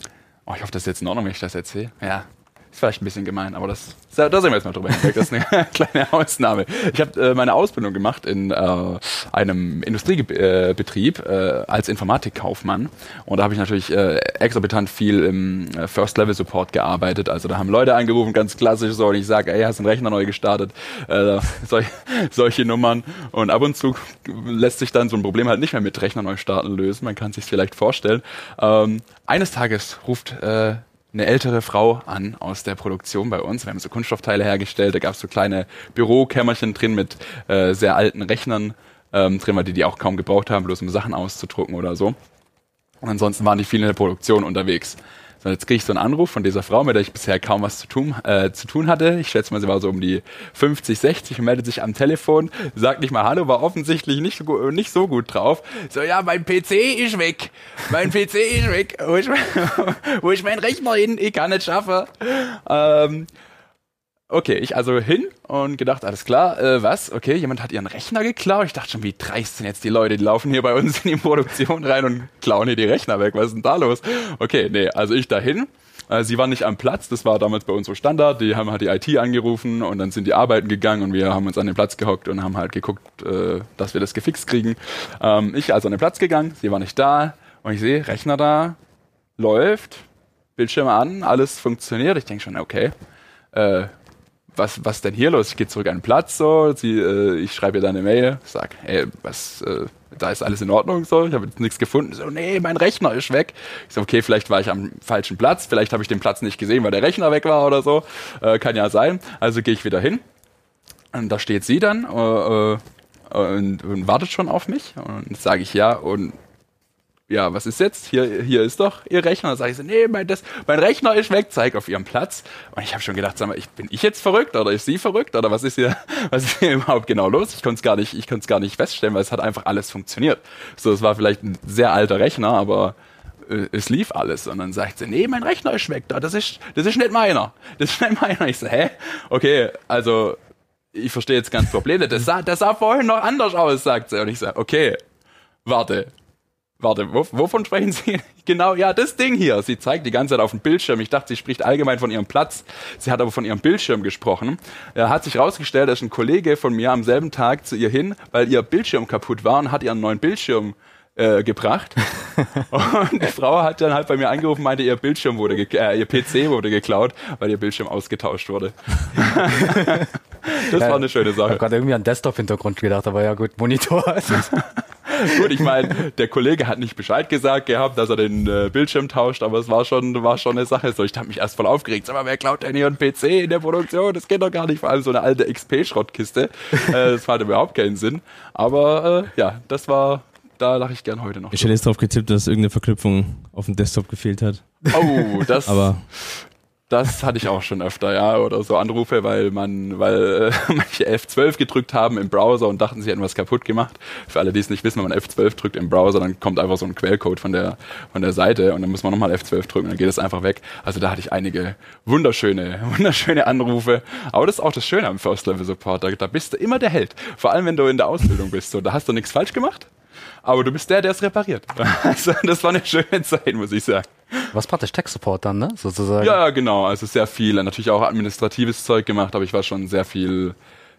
oh, ich hoffe, das ist jetzt in Ordnung, wenn ich das erzähle. Ja, vielleicht ein bisschen gemein, aber das, da sind wir jetzt mal drüber hinweg. Das ist eine <laughs> kleine Ausnahme. Ich habe äh, meine Ausbildung gemacht in äh, einem Industriebetrieb äh, als Informatikkaufmann. Und da habe ich natürlich äh, exorbitant viel im äh, First-Level-Support gearbeitet. Also da haben Leute angerufen, ganz klassisch so, und ich sage, ey, hast du einen Rechner neu gestartet? Äh, <laughs> solch, solche Nummern. Und ab und zu lässt sich dann so ein Problem halt nicht mehr mit Rechner neu starten lösen. Man kann sich vielleicht vorstellen. Ähm, eines Tages ruft äh, eine ältere Frau an aus der Produktion bei uns. Wir haben so Kunststoffteile hergestellt, da gab es so kleine Bürokämmerchen drin mit äh, sehr alten Rechnern ähm, drin, weil die die auch kaum gebraucht haben, bloß um Sachen auszudrucken oder so. Und ansonsten waren die viel in der Produktion unterwegs. So, jetzt kriege ich so einen Anruf von dieser Frau, mit der ich bisher kaum was zu tun, äh, zu tun hatte. Ich schätze mal, sie war so um die 50, 60 und meldet sich am Telefon, sagt nicht mal Hallo, war offensichtlich nicht so, nicht so gut drauf. So, ja, mein PC ist weg. Mein PC ist weg. Wo ist, <laughs> wo ist mein Rechner hin? Ich kann nicht schaffen. Ähm, Okay, ich also hin und gedacht, alles klar, äh, was? Okay, jemand hat ihren Rechner geklaut. Ich dachte schon, wie dreist sind jetzt die Leute, die laufen hier bei uns in die Produktion rein und klauen hier die Rechner weg. Was ist denn da los? Okay, nee, also ich dahin. Äh, sie war nicht am Platz, das war damals bei uns so Standard. Die haben halt die IT angerufen und dann sind die arbeiten gegangen und wir haben uns an den Platz gehockt und haben halt geguckt, äh, dass wir das gefixt kriegen. Ähm, ich also an den Platz gegangen, sie war nicht da und ich sehe, Rechner da, läuft, Bildschirm an, alles funktioniert. Ich denke schon, okay, äh, was, was denn hier los? Ich gehe zurück an den Platz, so, sie, äh, ich schreibe ihr dann eine Mail, sag, ey, was, äh, da ist alles in Ordnung, so, ich habe nichts gefunden. So, nee, mein Rechner ist weg. Ich so, okay, vielleicht war ich am falschen Platz, vielleicht habe ich den Platz nicht gesehen, weil der Rechner weg war oder so. Äh, kann ja sein. Also gehe ich wieder hin. Und da steht sie dann äh, äh und, und wartet schon auf mich. Und sage ich ja, und ja, was ist jetzt? Hier, hier ist doch Ihr Rechner. Da sage ich so, nee, mein, das, mein Rechner ist weg, zeig auf Ihrem Platz. Und ich habe schon gedacht, sag mal, ich, bin ich jetzt verrückt oder ist sie verrückt oder was ist hier, <laughs> was ist hier überhaupt genau los? Ich konnte es gar nicht, gar nicht feststellen, weil es hat einfach alles funktioniert. So, es war vielleicht ein sehr alter Rechner, aber äh, es lief alles. Und dann sagt sie, nee, mein Rechner ist weg da, das ist, das ist nicht meiner. Das ist nicht <laughs> meiner. Ich so, hä? Okay, also, ich verstehe jetzt ganz Probleme. Das sah, das sah vorhin noch anders aus, sagt sie. Und ich sage, okay, warte, Warte, wovon sprechen Sie? <laughs> Genau, ja, das Ding hier. Sie zeigt die ganze Zeit auf dem Bildschirm. Ich dachte, sie spricht allgemein von ihrem Platz. Sie hat aber von ihrem Bildschirm gesprochen. Er hat sich rausgestellt, dass ein Kollege von mir am selben Tag zu ihr hin, weil ihr Bildschirm kaputt war und hat ihren neuen Bildschirm äh, gebracht. <laughs> und die Frau hat dann halt bei mir angerufen, meinte, ihr Bildschirm wurde, äh, ihr PC wurde geklaut, weil ihr Bildschirm ausgetauscht wurde. <laughs> das war eine schöne Sache. Ich habe gerade irgendwie an Desktop-Hintergrund gedacht, aber ja gut, Monitor. <laughs> Gut, ich meine, der Kollege hat nicht Bescheid gesagt gehabt, dass er den äh, Bildschirm tauscht, aber es war schon, war schon eine Sache. So, ich habe mich erst voll aufgeregt. Sag mal, wer klaut denn hier einen PC in der Produktion? Das geht doch gar nicht. Vor allem so eine alte XP-Schrottkiste. <laughs> äh, das hatte überhaupt keinen Sinn. Aber äh, ja, das war, da lache ich gern heute noch. Ich hätte jetzt drauf getippt, dass irgendeine Verknüpfung auf dem Desktop gefehlt hat. Oh, das. aber Das hatte ich auch schon öfter, ja, oder so Anrufe, weil man, weil äh, <laughs> manche F12 gedrückt haben im Browser und dachten, sie hätten was kaputt gemacht. Für alle, die es nicht wissen, wenn man F12 drückt im Browser, dann kommt einfach so ein Quellcode von der von der Seite und dann muss man nochmal F12 drücken, dann geht es einfach weg. Also da hatte ich einige wunderschöne, <laughs> wunderschöne Anrufe. Aber das ist auch das Schöne am First Level Support. Da, da bist du immer der Held. Vor allem, wenn du in der Ausbildung bist. So, da hast du nichts falsch gemacht aber du bist der, der es repariert. <laughs> Also das war eine schöne Zeit, muss ich sagen. Was praktisch Tech Support dann, ne? Sozusagen. Ja, genau. Also sehr viel, natürlich auch administratives Zeug gemacht, aber ich war schon sehr viel,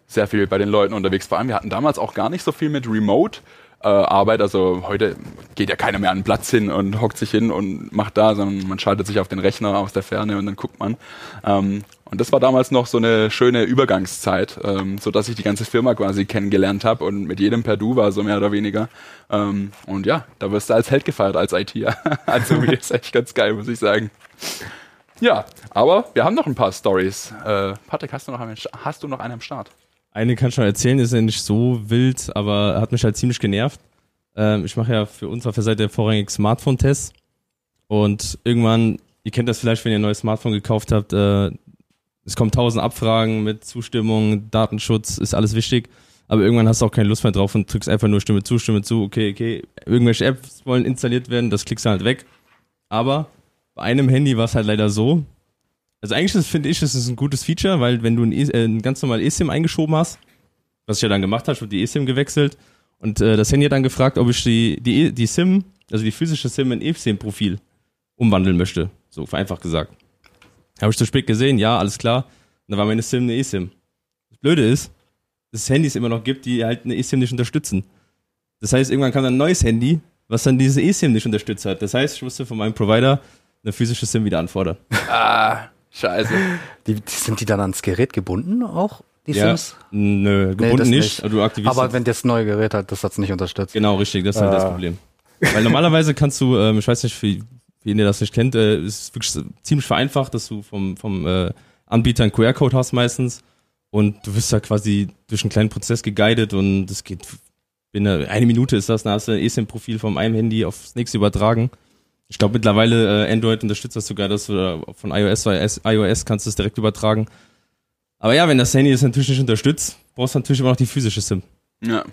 sehr viel bei den Leuten unterwegs. Vor allem, wir hatten damals auch gar nicht so viel mit Remote. Äh, Arbeit, also heute geht ja keiner mehr an den Platz hin und hockt sich hin und macht da, sondern man schaltet sich auf den Rechner aus der Ferne und dann guckt man. Ähm, und das war damals noch so eine schöne Übergangszeit, ähm, so dass ich die ganze Firma quasi kennengelernt habe und mit jedem per Du war, so mehr oder weniger. Ähm, und ja, da wirst du als Held gefeiert, als IT. <laughs> also mir ist echt ganz geil, muss ich sagen. Ja, aber wir haben noch ein paar Stories. Äh, Patrick, hast du noch einen, hast du noch einen am Start? Eine kann ich schon erzählen, ist ja nicht so wild, aber hat mich halt ziemlich genervt. Ähm, ich mache ja für uns auf der Seite vorrangig Smartphone-Tests. Und irgendwann, ihr kennt das vielleicht, wenn ihr ein neues Smartphone gekauft habt, äh, es kommen tausend Abfragen mit Zustimmung, Datenschutz, ist alles wichtig. Aber irgendwann hast du auch keine Lust mehr drauf und drückst einfach nur Stimme zu, Stimme zu, okay, okay. Irgendwelche Apps wollen installiert werden, das klickst du halt weg. Aber bei einem Handy war es halt leider so. Also eigentlich finde ich, das ist ein gutes Feature, weil wenn du ein, e äh, ein ganz normal eSIM eingeschoben hast, was ich ja dann gemacht habe, wird die eSIM gewechselt und äh, das Handy hat dann gefragt, ob ich die, die, die SIM, also die physische SIM in eSIM-Profil umwandeln möchte. So vereinfacht gesagt. Habe ich zu spät gesehen, ja, alles klar. Und dann war meine SIM eine eSIM. Das Blöde ist, dass es Handys immer noch gibt, die halt eine eSIM nicht unterstützen. Das heißt, irgendwann kam dann ein neues Handy, was dann diese eSIM nicht unterstützt hat. Das heißt, ich musste von meinem Provider eine physische SIM wieder anfordern. Ah, scheiße. Die, sind die dann ans Gerät gebunden auch? Die ja, Sims? Nö, gebunden Nee, das nicht. aber Du aktivierst Aber das- wenn das neue Gerät hat, das hat's nicht unterstützt. Genau, richtig, das ist halt das Ah. Problem. Weil normalerweise kannst du, ähm, ich weiß nicht, wie, wie ihr das nicht kennt, äh, ist wirklich ziemlich vereinfacht, dass du vom, vom äh, Anbieter einen QR-Code hast meistens und du wirst da quasi durch einen kleinen Prozess geguidet und das geht in einer, eine Minute ist das, dann hast du ein eSIM-Profil vom einem Handy aufs nächste übertragen. Ich glaube mittlerweile äh, Android unterstützt das sogar, dass du da von iOS oder iOS kannst du es direkt übertragen. Aber ja, wenn das Handy das natürlich nicht unterstützt, brauchst du natürlich immer noch die physische SIM. Ja.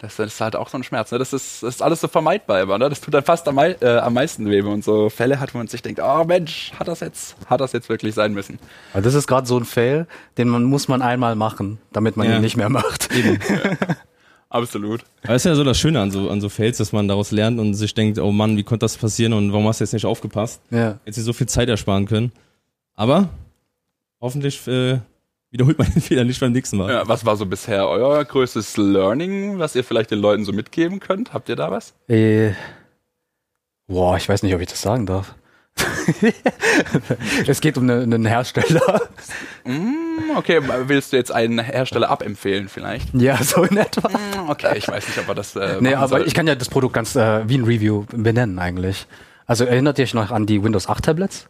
Das, ist halt auch so ein Schmerz. Ne? Das, ist, das ist alles so vermeidbar immer. Ne? Das tut dann fast am, mei- äh, am meisten weh, wenn man so Fälle hat, wo man sich denkt, oh Mensch, hat das jetzt, hat das jetzt wirklich sein müssen? Aber das ist gerade so ein Fail, den man muss man einmal machen, damit man Ja. ihn nicht mehr macht. <laughs> Absolut. Aber das ist ja so das Schöne an so, an so Fails, dass man daraus lernt und sich denkt, oh Mann, wie konnte das passieren und warum hast du jetzt nicht aufgepasst? Ja. Jetzt sie so viel Zeit ersparen können. Aber hoffentlich äh, wiederholt man den <laughs> Fehler nicht beim nächsten Mal. Ja, was war so bisher euer größtes Learning, was ihr vielleicht den Leuten so mitgeben könnt? Habt ihr da was? Äh, boah, ich weiß nicht, ob ich das sagen darf. <laughs> es geht um eine- einen Hersteller. Hm, okay, willst du jetzt einen Hersteller abempfehlen vielleicht? ja, so in etwa. Hm, Okay, ich weiß nicht, ob wir das. Äh, Nee, aber sollten. ich kann ja das Produkt ganz äh, wie ein Review benennen eigentlich. Also erinnert ihr euch noch an die Windows 8 Tablets?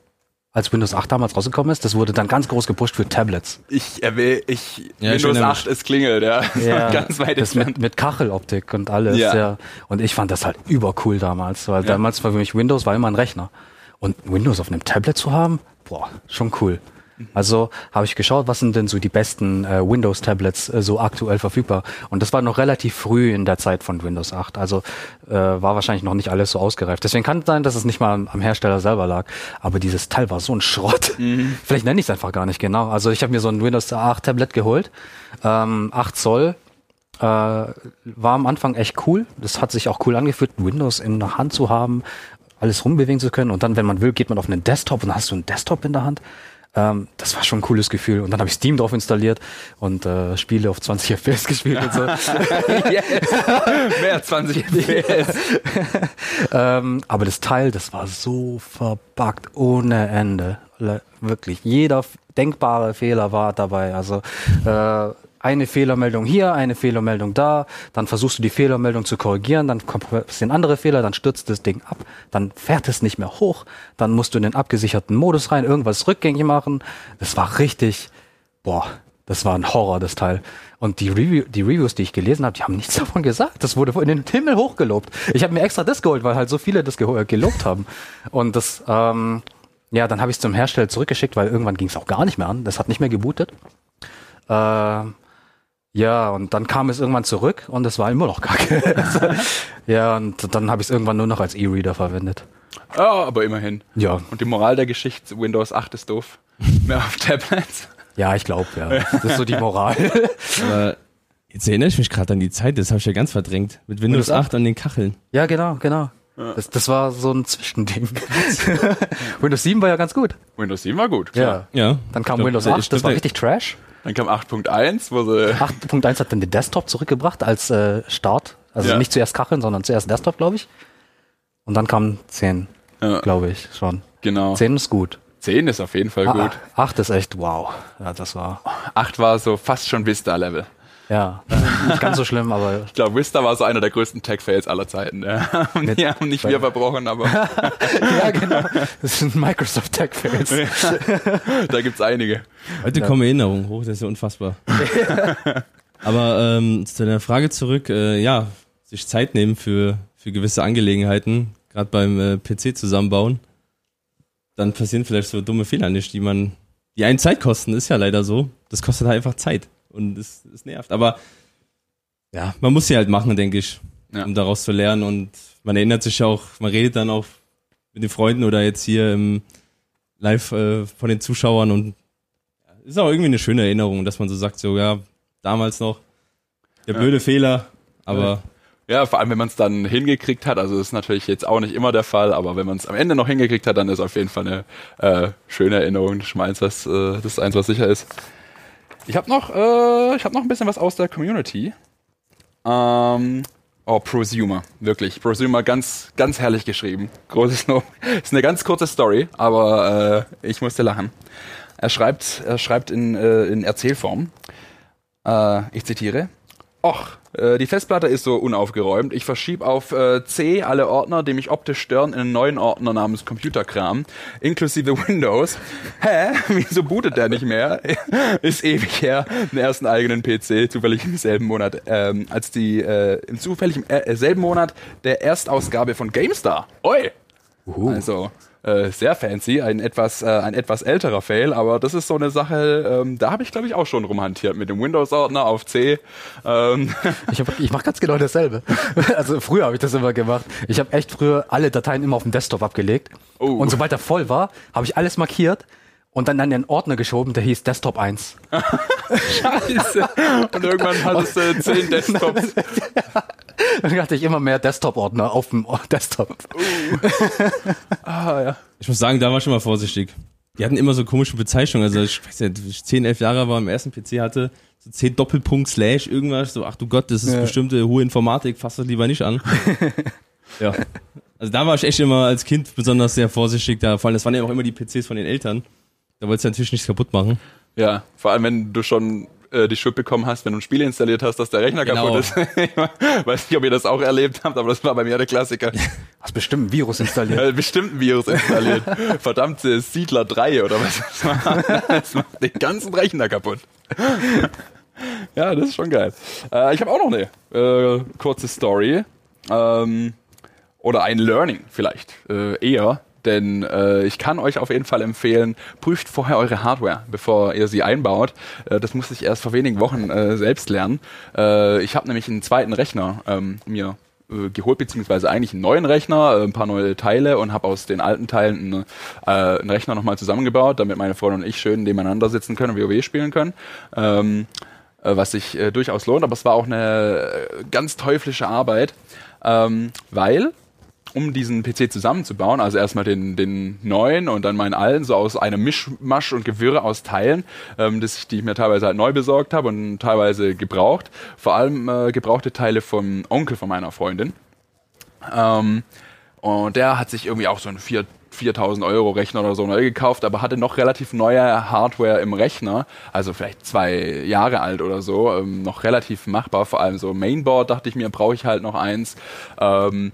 Als Windows 8 damals rausgekommen ist, das wurde dann ganz groß gepusht für Tablets. Ich erwähne, ich, Ja, Windows erinnere 8 ist klingelt, ja. <laughs> ganz weit das mit, mit Kacheloptik und alles. Ja. Ja. Und ich fand das halt übercool damals, weil Ja. damals war für mich Windows war immer ein Rechner. Und Windows auf einem Tablet zu haben, boah, schon cool. Also habe ich geschaut, was sind denn so die besten äh, Windows-Tablets äh, so aktuell verfügbar. Und das war noch relativ früh in der Zeit von Windows 8. Also äh, war wahrscheinlich noch nicht alles so ausgereift. Deswegen kann es sein, dass es nicht mal am, am Hersteller selber lag. Aber dieses Teil war so ein Schrott. <laughs> Vielleicht nenne ich es einfach gar nicht genau. Also ich habe mir so ein Windows 8 Tablet geholt. Ähm, 8 Zoll äh, war am Anfang echt cool. Das hat sich auch cool angefühlt, Windows in der Hand zu haben, alles rumbewegen zu können. Und dann, wenn man will, geht man auf einen Desktop und dann hast du einen Desktop in der Hand. Ähm, das war schon ein cooles Gefühl. Und dann habe ich Steam drauf installiert und äh, Spiele auf 20 FPS gespielt und so. <laughs> Mehr als 20 <laughs> FPS. ähm, aber das Teil, das war so verbuggt ohne Ende. Le- Wirklich. Jeder denkbare Fehler war dabei. Also äh, eine Fehlermeldung hier, eine Fehlermeldung da, dann versuchst du die Fehlermeldung zu korrigieren, dann kommt passieren andere Fehler, dann stürzt das Ding ab, dann fährt es nicht mehr hoch, dann musst du in den abgesicherten Modus rein, irgendwas rückgängig machen. Das war richtig, boah, das war ein Horror, das Teil. Und die, Review, die Reviews, die ich gelesen habe, die haben nichts <laughs> davon gesagt. Das wurde in den Himmel hochgelobt. Ich habe mir extra das geholt, weil halt so viele das gelobt haben. Und das, ähm, ja, dann habe ich es zum Hersteller zurückgeschickt, weil irgendwann ging es auch gar nicht mehr an. Das hat nicht mehr gebootet. Äh, ja, und dann kam es irgendwann zurück und es war immer noch kacke. <laughs> ja, und dann habe ich es irgendwann nur noch als E-Reader verwendet. Ja, aber immerhin. Ja. Und die Moral der Geschichte, Windows 8 ist doof. Mehr auf Tablets. Ja, ich glaube, ja. Das ist so die Moral. <laughs> Aber jetzt erinnere ich mich gerade an die Zeit, das habe ich ja ganz verdrängt. Mit Windows, Windows 8 an den Kacheln. ja, genau, genau. Das, das war so ein Zwischending. <laughs> Windows 7 war ja ganz gut. Windows 7 war gut. klar. Ja. Dann kam glaub, Windows ich 8, das war richtig Trash. Dann kam 8.1, wo sie 8.1 hat dann den Desktop zurückgebracht als äh, Start. Also Ja. nicht zuerst Kacheln, sondern zuerst Desktop, glaube ich. Und dann kam 10, Ja. glaube ich, schon. Genau. 10 ist gut. 10 ist auf jeden Fall gut. Ah, 8 ist echt wow. Ja, das war, 8 war so fast schon Vista-Level. Ja, nicht ganz so schlimm, aber Ich glaube, Vista war so einer der größten Tech-Fails aller Zeiten. Ja. <laughs> Und die haben nicht wir verbrochen, aber <laughs> ja, genau. Das sind Microsoft Tech Fails. da gibt's einige. Heute kommen Erinnerungen hoch, das ist ja unfassbar. <laughs> Aber ähm, zu der Frage zurück, äh, ja, sich Zeit nehmen für, für gewisse Angelegenheiten, gerade beim äh, PC zusammenbauen, dann passieren vielleicht so dumme Fehler nicht, die man, die einen Zeit kosten, ist ja leider so. Das kostet halt einfach Zeit und es, es nervt. Aber ja, man muss sie halt machen, denke ich, Ja. um daraus zu lernen und man erinnert sich auch, man redet dann auch mit den Freunden oder jetzt hier im Live äh, von den Zuschauern und ist auch irgendwie eine schöne Erinnerung, dass man so sagt, so ja, damals noch, der blöde Fehler, aber Ja, vor allem, wenn man es dann hingekriegt hat. Also das ist natürlich jetzt auch nicht immer der Fall, aber wenn man es am Ende noch hingekriegt hat, dann ist auf jeden Fall eine äh, schöne Erinnerung. Das ist eins, was, äh, das ist eins, was sicher ist. Ich habe noch, äh, ich habe noch ein bisschen was aus der Community. Ähm, oh, Prosumer, wirklich. Prosumer, ganz, ganz herrlich geschrieben. Großes Lob. <laughs> Ist eine ganz kurze Story, aber äh, ich musste lachen. Er schreibt, er schreibt in, äh, in Erzählform. Äh, ich zitiere. Och, äh, die Festplatte ist so unaufgeräumt. Ich verschiebe auf äh, C alle Ordner, die mich optisch stören, in einen neuen Ordner namens Computerkram, inklusive Windows. <laughs> Hä? Wieso bootet der nicht mehr? <laughs> ist ewig her. Den ersten eigenen PC, zufällig im selben Monat, ähm, als die äh, im zufällig im äh, selben Monat der Erstausgabe von GameStar. Oi! Also äh, sehr fancy, ein etwas, äh, ein etwas älterer Fail, aber das ist so eine Sache, ähm, da habe ich glaube ich auch schon rumhantiert mit dem Windows-Ordner auf C. Ähm, <laughs> Ich, hab- ich mache ganz genau dasselbe. <laughs> Also früher habe ich das immer gemacht. Ich habe echt früher alle Dateien immer auf dem Desktop abgelegt. Oh. Und sobald er voll war, habe ich alles markiert und dann an den Ordner geschoben, der hieß Desktop 1. Scheiße. Und irgendwann hattest du zehn Desktops. <laughs> Dann hatte ich immer mehr Desktop-Ordner auf dem Desktop. Ah, ja. ich muss sagen, da war ich schon mal vorsichtig. Die hatten immer so komische Bezeichnungen, also ich weiß nicht, ich 10, 11 Jahre war, im ersten PC hatte, so 10 Doppelpunkt Slash irgendwas, so ach du Gott, das ist Ja. bestimmte hohe Informatik, fass das lieber nicht an. <laughs> ja. Also da war ich echt immer als Kind besonders sehr vorsichtig, da vor allem, das waren ja auch immer die PCs von den Eltern. Da wolltest du natürlich nichts kaputt machen. ja, vor allem wenn du schon äh, die Schuld bekommen hast, wenn du ein Spiel installiert hast, dass der Rechner Genau. kaputt ist. <laughs> ich weiß nicht, ob ihr das auch erlebt habt, aber das war bei mir der Klassiker. <laughs> Hast bestimmt ein Virus installiert. <laughs> Ja, bestimmt ein Virus installiert. Verdammte Siedler 3 oder was das war. Das macht den ganzen Rechner kaputt. Ja, das ist schon geil. Äh, ich habe auch noch eine äh, kurze Story. Ähm, oder ein Learning vielleicht äh, eher. Denn äh, ich kann euch auf jeden Fall empfehlen, prüft vorher eure Hardware, bevor ihr sie einbaut. Äh, das musste ich erst vor wenigen Wochen äh, selbst lernen. Äh, ich habe nämlich einen zweiten Rechner ähm, mir äh, geholt, beziehungsweise eigentlich einen neuen Rechner, äh, ein paar neue Teile und habe aus den alten Teilen einen, äh, einen Rechner nochmal zusammengebaut, damit meine Freundin und ich schön nebeneinander sitzen können und WoW spielen können. Ähm, äh, was sich äh, durchaus lohnt, aber es war auch eine äh, ganz teuflische Arbeit, ähm, weil um diesen PC zusammenzubauen, also erstmal den, den neuen und dann meinen alten, so aus einem Mischmasch und Gewirr aus Teilen, ähm, das ich, die ich mir teilweise halt neu besorgt habe und teilweise gebraucht. Vor allem äh, gebrauchte Teile vom Onkel von meiner Freundin. Ähm, und der hat sich irgendwie auch so einen 4 4000 Euro Rechner oder so neu gekauft, aber hatte noch relativ neue Hardware im Rechner, also vielleicht zwei Jahre alt oder so, ähm, noch relativ machbar, vor allem so Mainboard dachte ich mir, brauche ich halt noch eins. Ähm,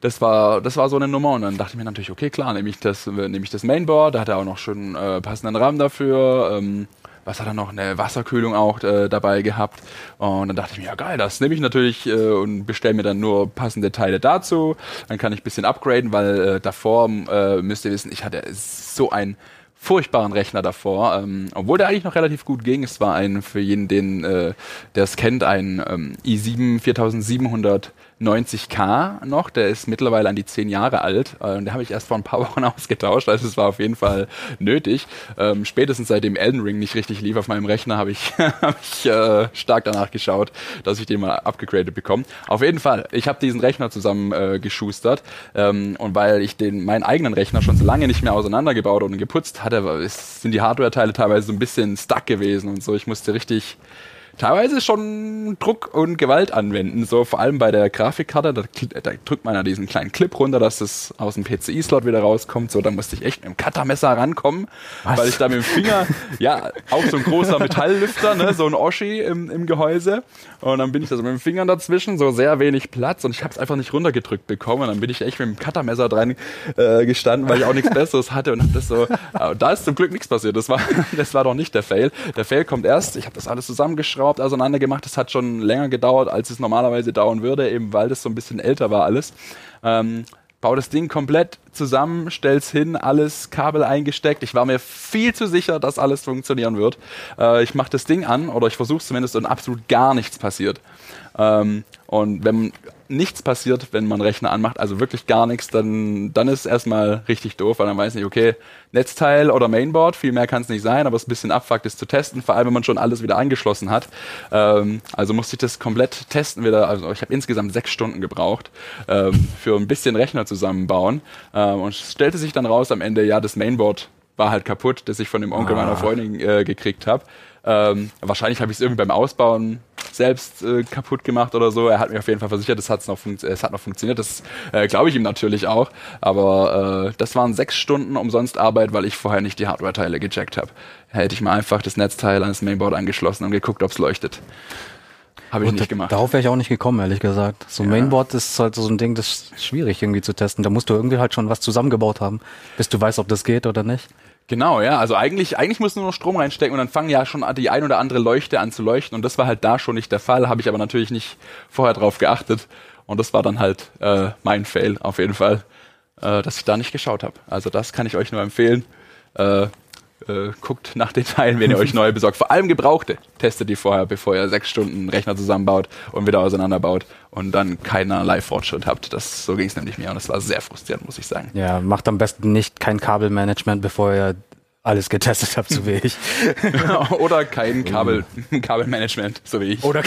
das war, das war so eine Nummer und dann dachte ich mir natürlich, okay, klar, nehme ich das, nehme ich das Mainboard, da hat er auch noch schon äh, passenden RAM dafür, ähm, was hat er noch, eine Wasserkühlung auch äh, dabei gehabt. Und dann dachte ich mir, ja geil, das nehme ich natürlich äh, und bestelle mir dann nur passende Teile dazu. Dann kann ich ein bisschen upgraden, weil äh, davor, äh, müsst ihr wissen, ich hatte so ein furchtbaren Rechner davor, ähm, obwohl der eigentlich noch relativ gut ging. Es war ein, für jeden, den äh, der es kennt, ein ähm, i7 4700 90k noch, der ist mittlerweile an die 10 Jahre alt. Äh, den habe ich erst vor ein paar <laughs> Wochen ausgetauscht, also es war auf jeden Fall nötig. Ähm, spätestens seitdem Elden Ring nicht richtig lief auf meinem Rechner, habe ich, <laughs> hab ich äh, stark danach geschaut, dass ich den mal abgegradet bekomme. Auf jeden Fall, ich habe diesen Rechner zusammen äh, geschustert ähm, und weil ich den meinen eigenen Rechner schon so lange nicht mehr auseinandergebaut und geputzt hatte, sind die Hardware-Teile teilweise so ein bisschen stuck gewesen und so. Ich musste richtig teilweise schon Druck und Gewalt anwenden. So vor allem bei der Grafikkarte, da, da drückt man ja diesen kleinen Clip runter, dass das aus dem PCI-Slot wieder rauskommt. So, da musste ich echt mit dem Cuttermesser rankommen, Was? weil ich da mit dem Finger, ja, auch so ein großer Metalllüfter, ne, so ein Oschi im, im Gehäuse. Und dann bin ich da so mit dem Finger dazwischen, so sehr wenig Platz und ich habe es einfach nicht runtergedrückt bekommen. Und dann bin ich echt mit dem Cuttermesser dran äh, gestanden, weil ich auch nichts Besseres hatte und hab das so. da ist zum Glück nichts passiert. Das war, <laughs> das war doch nicht der Fail. Der Fail kommt erst. Ich habe das alles zusammengeschraubt überhaupt auseinander. Das hat schon länger gedauert, als es normalerweise dauern würde, eben weil das so ein bisschen älter war alles. Ähm, bau das Ding komplett zusammen, stell's hin, alles Kabel eingesteckt. Ich war mir viel zu sicher, dass alles funktionieren wird. Äh, ich mache das Ding an oder ich versuche zumindest und absolut gar nichts passiert. Ähm, und wenn nichts passiert, wenn man Rechner anmacht, also wirklich gar nichts, dann, dann ist es erstmal richtig doof, weil dann weiß ich nicht, okay, Netzteil oder Mainboard, viel mehr kann es nicht sein, aber es ist ein bisschen abfuckt, ist zu testen, vor allem wenn man schon alles wieder angeschlossen hat. Ähm, also musste ich das komplett testen wieder, also ich habe insgesamt sechs Stunden gebraucht ähm, für ein bisschen Rechner zusammenbauen ähm, und es stellte sich dann raus am Ende, ja, das Mainboard war halt kaputt, das ich von dem Onkel ah. meiner Freundin äh, gekriegt habe. Ähm, wahrscheinlich habe ich es irgendwie beim Ausbauen selbst äh, kaputt gemacht oder so. Er hat mir auf jeden Fall versichert, es, hat's noch es hat noch funktioniert. Das äh, glaube ich ihm natürlich auch. Aber äh, das waren sechs Stunden umsonst Arbeit, weil ich vorher nicht die Hardware-Teile gecheckt habe. Hätte ich mal einfach das Netzteil an das Mainboard angeschlossen und geguckt, ob es leuchtet. Habe ich nicht gemacht. Darauf wäre ich auch nicht gekommen, ehrlich gesagt. So ja. Mainboard ist halt so ein Ding, das ist schwierig irgendwie zu testen. Da musst du irgendwie halt schon was zusammengebaut haben, bis du weißt, ob das geht oder nicht. Genau, ja. Also eigentlich, eigentlich muss nur noch Strom reinstecken und dann fangen ja schon die ein oder andere Leuchte an zu leuchten. Und das war halt da schon nicht der Fall, habe ich aber natürlich nicht vorher drauf geachtet. Und das war dann halt äh, mein Fail auf jeden Fall, äh, dass ich da nicht geschaut habe. Also das kann ich euch nur empfehlen. Äh, äh, guckt nach den Teilen, wenn ihr euch neue besorgt. Vor allem gebrauchte. Testet die vorher, bevor ihr sechs Stunden Rechner zusammenbaut und wieder auseinanderbaut und dann keinerlei Fortschritt habt. Das, so ging es nämlich mir und das war sehr frustrierend, muss ich sagen. Ja, macht am besten nicht kein Kabelmanagement, bevor ihr alles getestet habt, <laughs> <laughs> so wie ich. Oder kein Kabel, Kabelmanagement, so wie ich. Oder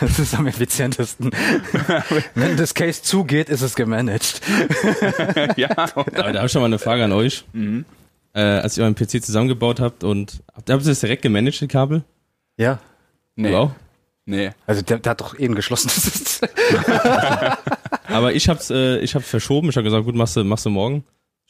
Das ist am effizientesten. <laughs> Wenn das Case zugeht, ist es gemanagt. ja. Aber da habe ich schon mal eine Frage an euch. Mhm. Äh, als ihr euren PC zusammengebaut habt und habt, habt ihr das direkt gemanagt, die Kabel? Ja. Nee. Du auch? Nee. Also der, der hat doch eben geschlossen. Aber ich hab's, äh, ich hab's verschoben. Ich habe gesagt, gut, machst du, machst du morgen.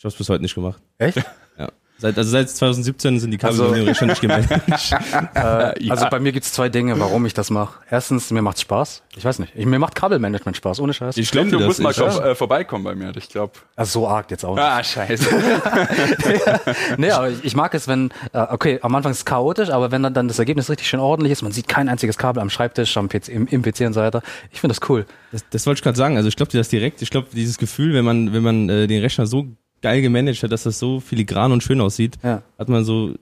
Ich hab's bis heute nicht gemacht. Echt? Ja. Seit, also seit 2017 sind die Kabel also, schon nicht gemeldet. <laughs> äh, ja. Also bei mir gibt's zwei Dinge, warum ich das mache. Erstens, mir macht's Spaß. Ich weiß nicht. Ich, mir macht Kabelmanagement Spaß, ohne Scheiß. Ich glaube, du musst mal ja. äh, vorbeikommen bei mir. Ich glaube. Also so arg jetzt auch. Nicht. Ah, scheiße. <laughs> nee, aber ich, ich, mag es, wenn, äh, okay, am Anfang ist es chaotisch, aber wenn dann, dann das Ergebnis richtig schön ordentlich ist, man sieht kein einziges Kabel am Schreibtisch, am PC, im, im PC und so weiter. Ich finde das cool. Das, das wollte ich gerade sagen. Also ich glaube dir das direkt. Ich glaube, dieses Gefühl, wenn man, wenn man äh, den Rechner so geil gemanagt hat, dass das so filigran und schön aussieht, ja. hat man so,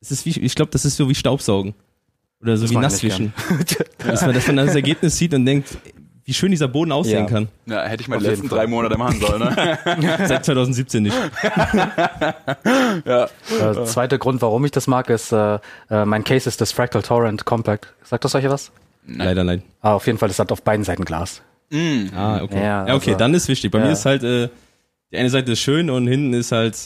es ist wie, ich glaube, das ist so wie Staubsaugen. Oder so das wie Nasswischen. dass, man, dass man das Ergebnis sieht und denkt, wie schön dieser Boden aussehen ja. kann. Ja, hätte ich mal die letzten drei Monate machen sollen, ne? <laughs> Seit 2017 nicht. <laughs> ja. Der zweite Grund, warum ich das mag, ist, äh, äh, mein Case ist das Fractal Torrent Compact. Sagt das euch was? Nein. Leider nein. Ah, auf jeden Fall, das hat auf beiden Seiten Glas. Mm. Ah, okay. Ja, ja okay, also, dann ist wichtig. Bei mir ist halt, äh, die eine Seite ist schön und hinten ist halt,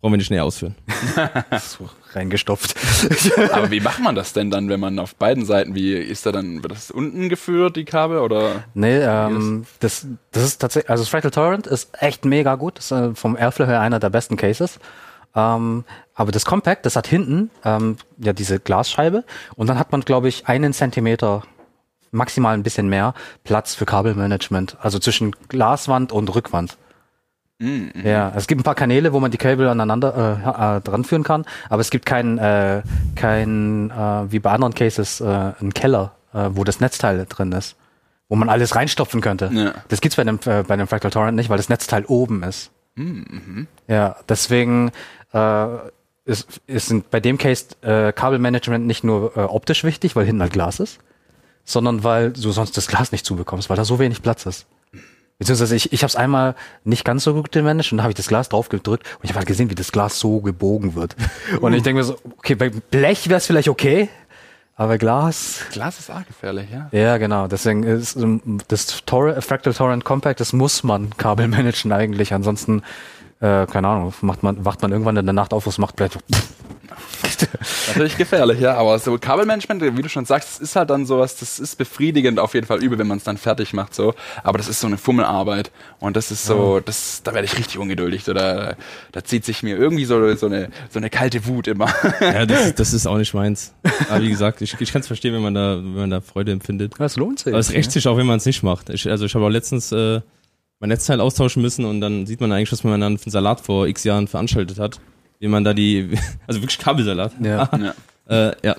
brauchen wir nicht näher ausführen. <laughs> so reingestopft. <laughs> Aber wie macht man das denn dann, wenn man auf beiden Seiten, wie ist da dann, wird das unten geführt, die Kabel, oder? Nee, ähm, das, das ist tatsächlich, also Fractal Torrent ist echt mega gut, das ist äh, vom Airflow her einer der besten Cases. Ähm, aber das Compact, das hat hinten ähm, ja diese Glasscheibe und dann hat man, glaube ich, einen Zentimeter maximal ein bisschen mehr Platz für Kabelmanagement, also zwischen Glaswand und Rückwand. Mhm. Ja, es gibt ein paar Kanäle, wo man die Kabel aneinander äh, äh, dran führen kann, aber es gibt keinen, äh, kein, äh, wie bei anderen Cases, äh, einen Keller, äh, wo das Netzteil drin ist, wo man alles reinstopfen könnte. Ja. Das gibt's bei dem, äh, bei dem Fractal Torrent nicht, weil das Netzteil oben ist. Mhm. Ja, deswegen äh, ist, ist bei dem Case äh, Kabelmanagement nicht nur äh, optisch wichtig, weil hinten halt Glas ist, sondern weil du sonst das Glas nicht zubekommst, weil da so wenig Platz ist. Beziehungsweise ich, ich habe es einmal nicht ganz so gut gemanagt und da habe ich das Glas drauf gedrückt und ich habe halt gesehen, wie das Glas so gebogen wird. <laughs> Und ich denke mir so, okay, bei Blech wäre es vielleicht okay, aber Glas. Glas ist auch gefährlich, ja. Ja, genau. Deswegen ist das Tor Fractal Torrent Compact, das muss man Kabel managen eigentlich. Ansonsten, äh, keine Ahnung, macht man, wacht man irgendwann in der Nacht auf, was macht vielleicht Natürlich gefährlich, ja, aber so Kabelmanagement, wie du schon sagst, das ist halt dann sowas, das ist befriedigend auf jeden Fall übel, wenn man es dann fertig macht, so. Aber das ist so eine Fummelarbeit und das ist so, ja. das, da werde ich richtig ungeduldig, so, da, da zieht sich mir irgendwie so, so eine, so eine kalte Wut immer. Ja, das, das ist auch nicht meins. Aber wie gesagt, ich, ich kann es verstehen, wenn man da, wenn man da Freude empfindet. Das lohnt sich. Aber es rächt sich auch, wenn man es nicht macht. Ich, also ich habe auch letztens, äh, mein Netzteil austauschen müssen und dann sieht man eigentlich, was man dann für einen Salat vor x Jahren veranstaltet hat wie man da die, <laughs> also wirklich Kabelsalat. Ja. <laughs> ja. Äh, ja.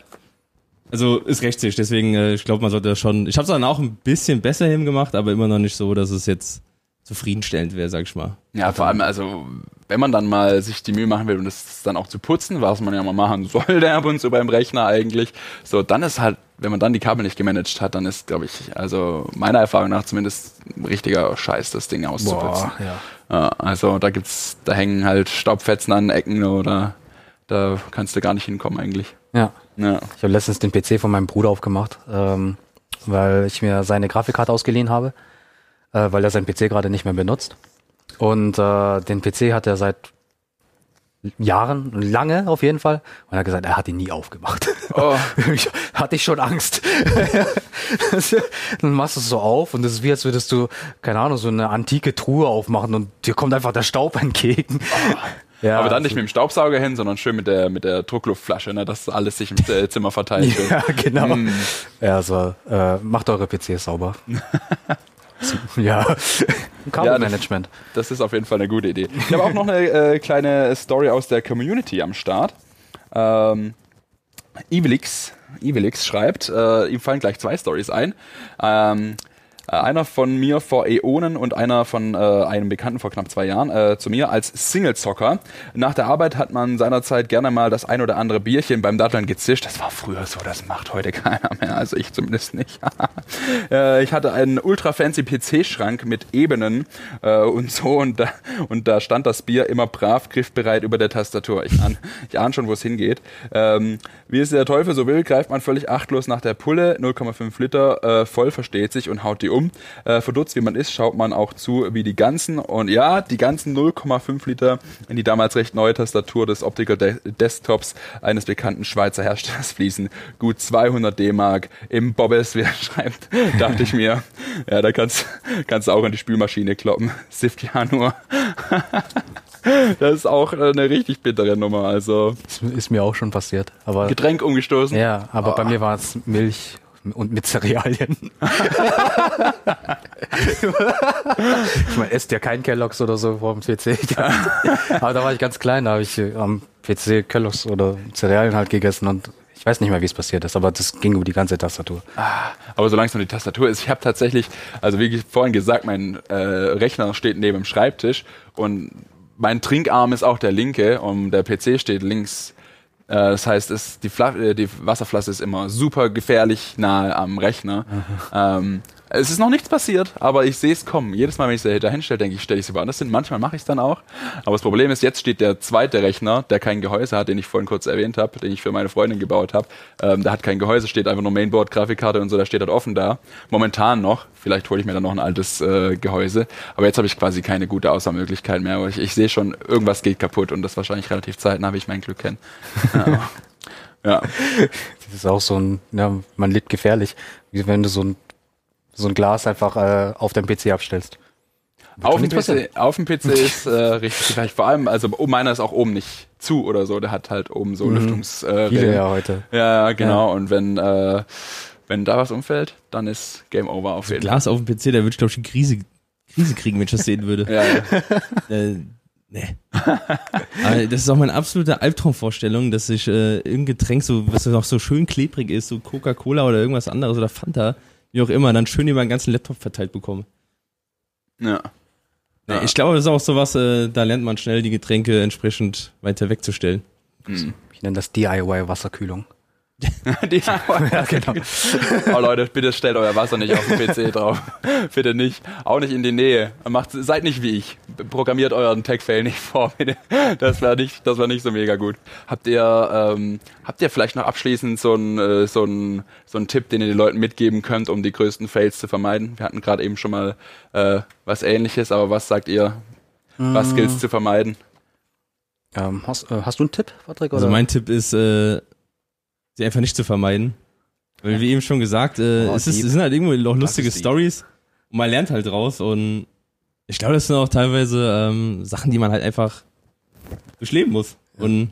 Also ist rechtssicher, deswegen, äh, ich glaube, man sollte das schon. Ich habe es dann auch ein bisschen besser hingemacht, aber immer noch nicht so, dass es jetzt zufriedenstellend wäre, sag ich mal. Ja, vor allem, also, wenn man dann mal sich die Mühe machen will und das dann auch zu putzen, was man ja mal machen <laughs> sollte ab und zu beim Rechner eigentlich, so, dann ist halt, wenn man dann die Kabel nicht gemanagt hat, dann ist, glaube ich, also meiner Erfahrung nach zumindest ein richtiger Scheiß, das Ding auszuputzen. Boah, ja. Ja. also da gibt's, da hängen halt Staubfetzen an Ecken oder da kannst du gar nicht hinkommen eigentlich. Ja. ja. Ich habe letztens den PC von meinem Bruder aufgemacht, ähm, weil ich mir seine Grafikkarte ausgeliehen habe äh, weil er seinen PC gerade nicht mehr benutzt. Und äh, den PC hat er seit Jahren, lange auf jeden Fall. Und er hat gesagt, er hat ihn nie aufgemacht. Oh. <laughs> hatte ich schon Angst. <laughs> dann machst du es so auf und es ist wie, als würdest du, keine Ahnung, so eine antike Truhe aufmachen und dir kommt einfach der Staub entgegen. Oh. Ja, aber dann nicht mit dem Staubsauger hin, sondern schön mit der mit der Druckluftflasche, ne, dass alles sich im Zimmer verteilt. <laughs> ja, genau. Mm. Ja, also äh, macht eure PCs sauber. Ja, Kabelmanagement. Ja, das, das, ist auf jeden Fall eine gute Idee. Ich habe auch noch eine äh, kleine Story aus der Community am Start. Ähm, Evelix, Evelix schreibt, äh, ihm fallen gleich zwei Stories ein. Ähm, äh, einer von mir vor Äonen und einer von äh, einem Bekannten vor knapp zwei Jahren äh, zu mir als Single-Zocker. Nach der Arbeit hat man seinerzeit gerne mal das ein oder andere Bierchen beim Datteln gezischt. Das war früher so, das macht heute <laughs> keiner mehr, also ich zumindest nicht. <laughs> äh, ich hatte einen ultra fancy PC-Schrank mit Ebenen äh, und so und da, und da stand das Bier immer brav griffbereit über der Tastatur. Ich ahne ich ahn schon, wo es hingeht. Ähm, wie es der Teufel so will, greift man völlig achtlos nach der Pulle, 0,5 Liter, voll versteht sich und haut die um. Äh, verdutzt wie man ist, schaut man auch zu, wie die ganzen, und ja, die ganzen 0,5 Liter in die damals recht neue Tastatur des Optical De Desktops eines bekannten Schweizer Herstellers <laughs> fließen. Gut 200 D-Mark im Bobbes, wie er <laughs> schreibt, dachte ich mir. Ja, da kannst, kannst du auch in die Spülmaschine kloppen. <laughs> Sift ja nur. Das ist auch eine richtig bittere Nummer. Also das ist mir auch schon passiert. Aber Getränk umgestoßen. Ja, aber oh. bei mir war es Milch und mit Cerealien. ich meine, esst ja kein Kelloggs oder so vor dem PC. Aber da war ich ganz klein, da habe ich äh, am PC Kelloggs oder Cerealien halt gegessen und ich weiß nicht mehr, wie es passiert ist, aber das ging über die ganze Tastatur. Ah, aber solange es nur die Tastatur ist, ich habe tatsächlich, also wie vorhin gesagt, mein äh, Rechner steht neben dem Schreibtisch und mein Trinkarm ist auch der linke und der PC steht links das heißt, es, die, äh, die Wasserflasche ist immer super gefährlich nahe am Rechner. Ähm, es ist noch nichts passiert, aber ich sehe es kommen. Jedes Mal, wenn ich sie da hinstelle, denke ich, stelle ich sie woanders hin. Manchmal mache ich es dann auch. Aber das Problem ist, jetzt steht der zweite Rechner, der kein Gehäuse hat, den ich vorhin kurz erwähnt habe, den ich für meine Freundin gebaut habe. Ähm, der hat kein Gehäuse, steht einfach nur Mainboard, Grafikkarte und so, der steht halt offen da. Momentan noch. Vielleicht hole ich mir dann noch ein altes äh, Gehäuse. Aber jetzt habe ich quasi keine gute Auswahlmöglichkeit mehr. Ich, ich sehe schon, irgendwas geht kaputt und das wahrscheinlich relativ zeitnah, wie ich mein Glück kenne. <laughs> ja. ja. Das ist auch so ein, ja, man lebt gefährlich. Wie wenn du so ein so ein Glas einfach äh, auf deinem PC abstellst. auf dem, PC, auf <laughs> dem PC ist äh, richtig gleich. Vor allem, also oh, meiner ist auch oben nicht zu oder so. Der hat halt oben so mhm. Lüftungs. Äh, Viele ja heute. Ja, genau. Ja. Und wenn äh, wenn da was umfällt, dann ist Game Over auf jeden Fall. Glas auf dem PC, da wird glaube ich die Krise Krise kriegen, wenn ich das sehen würde. <laughs> Ja, ja. Äh, nee. Aber das ist auch meine absolute Albtraumvorstellung, dass ich äh, irgendein Getränk, so, was noch so schön klebrig ist, so Coca-Cola oder irgendwas anderes oder Fanta, wie auch immer, dann schön über den ganzen Laptop verteilt bekomme. ja. Ja. Ich glaube, das ist auch sowas, äh, da lernt man schnell die Getränke entsprechend weiter wegzustellen. Hm. Ich nenne das DIY-Wasserkühlung. <laughs> Die, ja, genau. Oh Leute, bitte stellt euer Wasser nicht auf den PC drauf. <laughs> bitte nicht. Auch nicht in die Nähe. Macht, seid nicht wie ich. Programmiert euren Tech-Fail nicht vor, bitte. Das wäre nicht, das wär nicht so mega gut. Habt ihr, ähm, habt ihr vielleicht noch abschließend so einen äh, so einen so einen Tipp, den ihr den Leuten mitgeben könnt, um die größten Fails zu vermeiden? Wir hatten gerade eben schon mal äh, was ähnliches, aber was sagt ihr? Was gilt's zu vermeiden? Ähm, hast, äh, hast du einen Tipp, Patrick? Also oder? mein Tipp ist, äh, sie einfach nicht zu vermeiden. Weil wie eben schon gesagt, äh, Oh, es, ist, es sind halt irgendwo noch lustige. Stories und man lernt halt draus und ich glaube, das sind auch teilweise ähm, Sachen, die man halt einfach durchleben muss und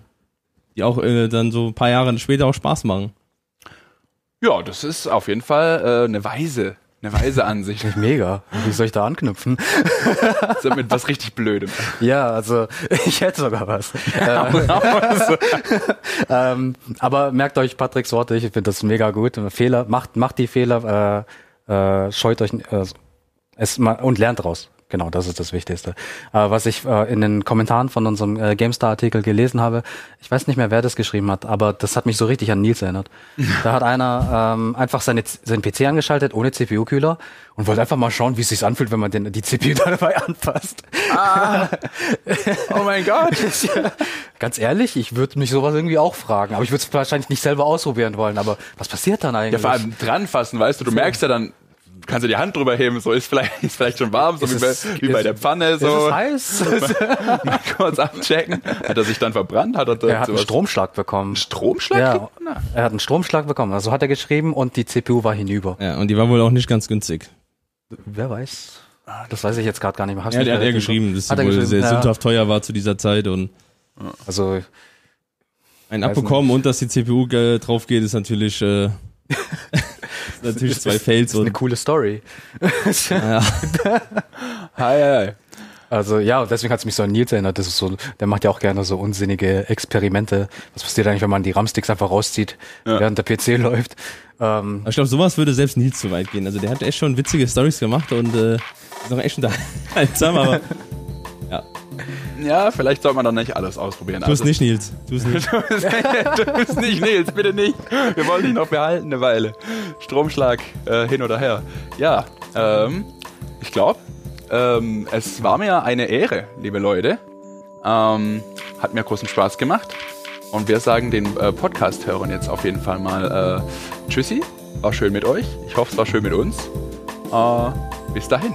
die auch äh, dann so ein paar Jahre später auch Spaß machen. Ja, das ist auf jeden Fall äh, eine weise, eine weise Ansicht. Mega. Wie soll ich da anknüpfen? So mit was richtig Blödem. ja, also <laughs> ich hätte sogar was. äh, <laughs> ähm, aber merkt euch Patricks Worte, ich finde das mega gut. Fehler, macht, macht die Fehler, äh, äh, scheut euch äh, es mal und lernt daraus. Genau, das ist das Wichtigste. Äh, was ich äh, in den Kommentaren von unserem äh, GameStar-Artikel gelesen habe, ich weiß nicht mehr, wer das geschrieben hat, aber das hat mich so richtig an Nils erinnert. <laughs> Da hat einer ähm, einfach seine, seinen PC angeschaltet ohne CPU-Kühler und wollte einfach mal schauen, wie es sich anfühlt, wenn man den, die CPU <laughs> dabei anfasst. Oh mein Gott. <laughs> Ganz ehrlich, ich würde mich sowas irgendwie auch fragen, aber ich würde es wahrscheinlich nicht selber ausprobieren wollen. Aber was passiert dann eigentlich? Ja, vor allem dran fassen, weißt du, du merkst ja dann, kannst du die Hand drüber heben, so ist vielleicht, <laughs> ist vielleicht schon warm, so Ist wie, bei, es- wie bei ist- der Pfanne, ist so es heiß? <laughs> mal kurz abchecken. Hat er sich dann verbrannt? Hat er, da er hat einen sowas- Stromschlag bekommen. Stromschlag? Ja, er hat einen Stromschlag bekommen. Also hat er geschrieben und die CPU war hinüber. Ja, und die war wohl auch nicht ganz günstig. Wer weiß? Das weiß ich jetzt gerade gar nicht mehr. Hast Ja, der hat er geschrieben, dass sie wohl geschrieben, sehr ja. sündhaft teuer war zu dieser Zeit und Also ein abbekommen und dass die CPU drauf geht, ist natürlich, äh, ist <laughs> <laughs> natürlich zwei Fails ist eine coole Story. <laughs> ja, <laughs> Hi, hi, hi. Also ja, und deswegen hat es mich so an Nils erinnert. Das ist so, der macht ja auch gerne so unsinnige Experimente. Was passiert eigentlich, wenn man die RAM-Sticks einfach rauszieht, Ja. während der PC läuft? Ähm, Aber ich glaube, sowas würde selbst Nils zu weit gehen. Also der hat echt schon witzige Stories gemacht und äh, ist auch echt unterhaltsam, aber Ja, vielleicht sollte man dann nicht alles ausprobieren. tu es nicht, Nils. Tu es <laughs> nicht. du bist nicht, Nils, bitte nicht. Wir wollen dich noch behalten eine Weile. Stromschlag äh, hin oder her. Ja, ähm, ich glaube, ähm, es war mir eine Ehre, liebe Leute. Ähm, hat mir großen Spaß gemacht. Und wir sagen den äh, Podcast-Hörern jetzt auf jeden Fall mal äh, Tschüssi. War schön mit euch. Ich hoffe, es war schön mit uns. Äh, bis dahin.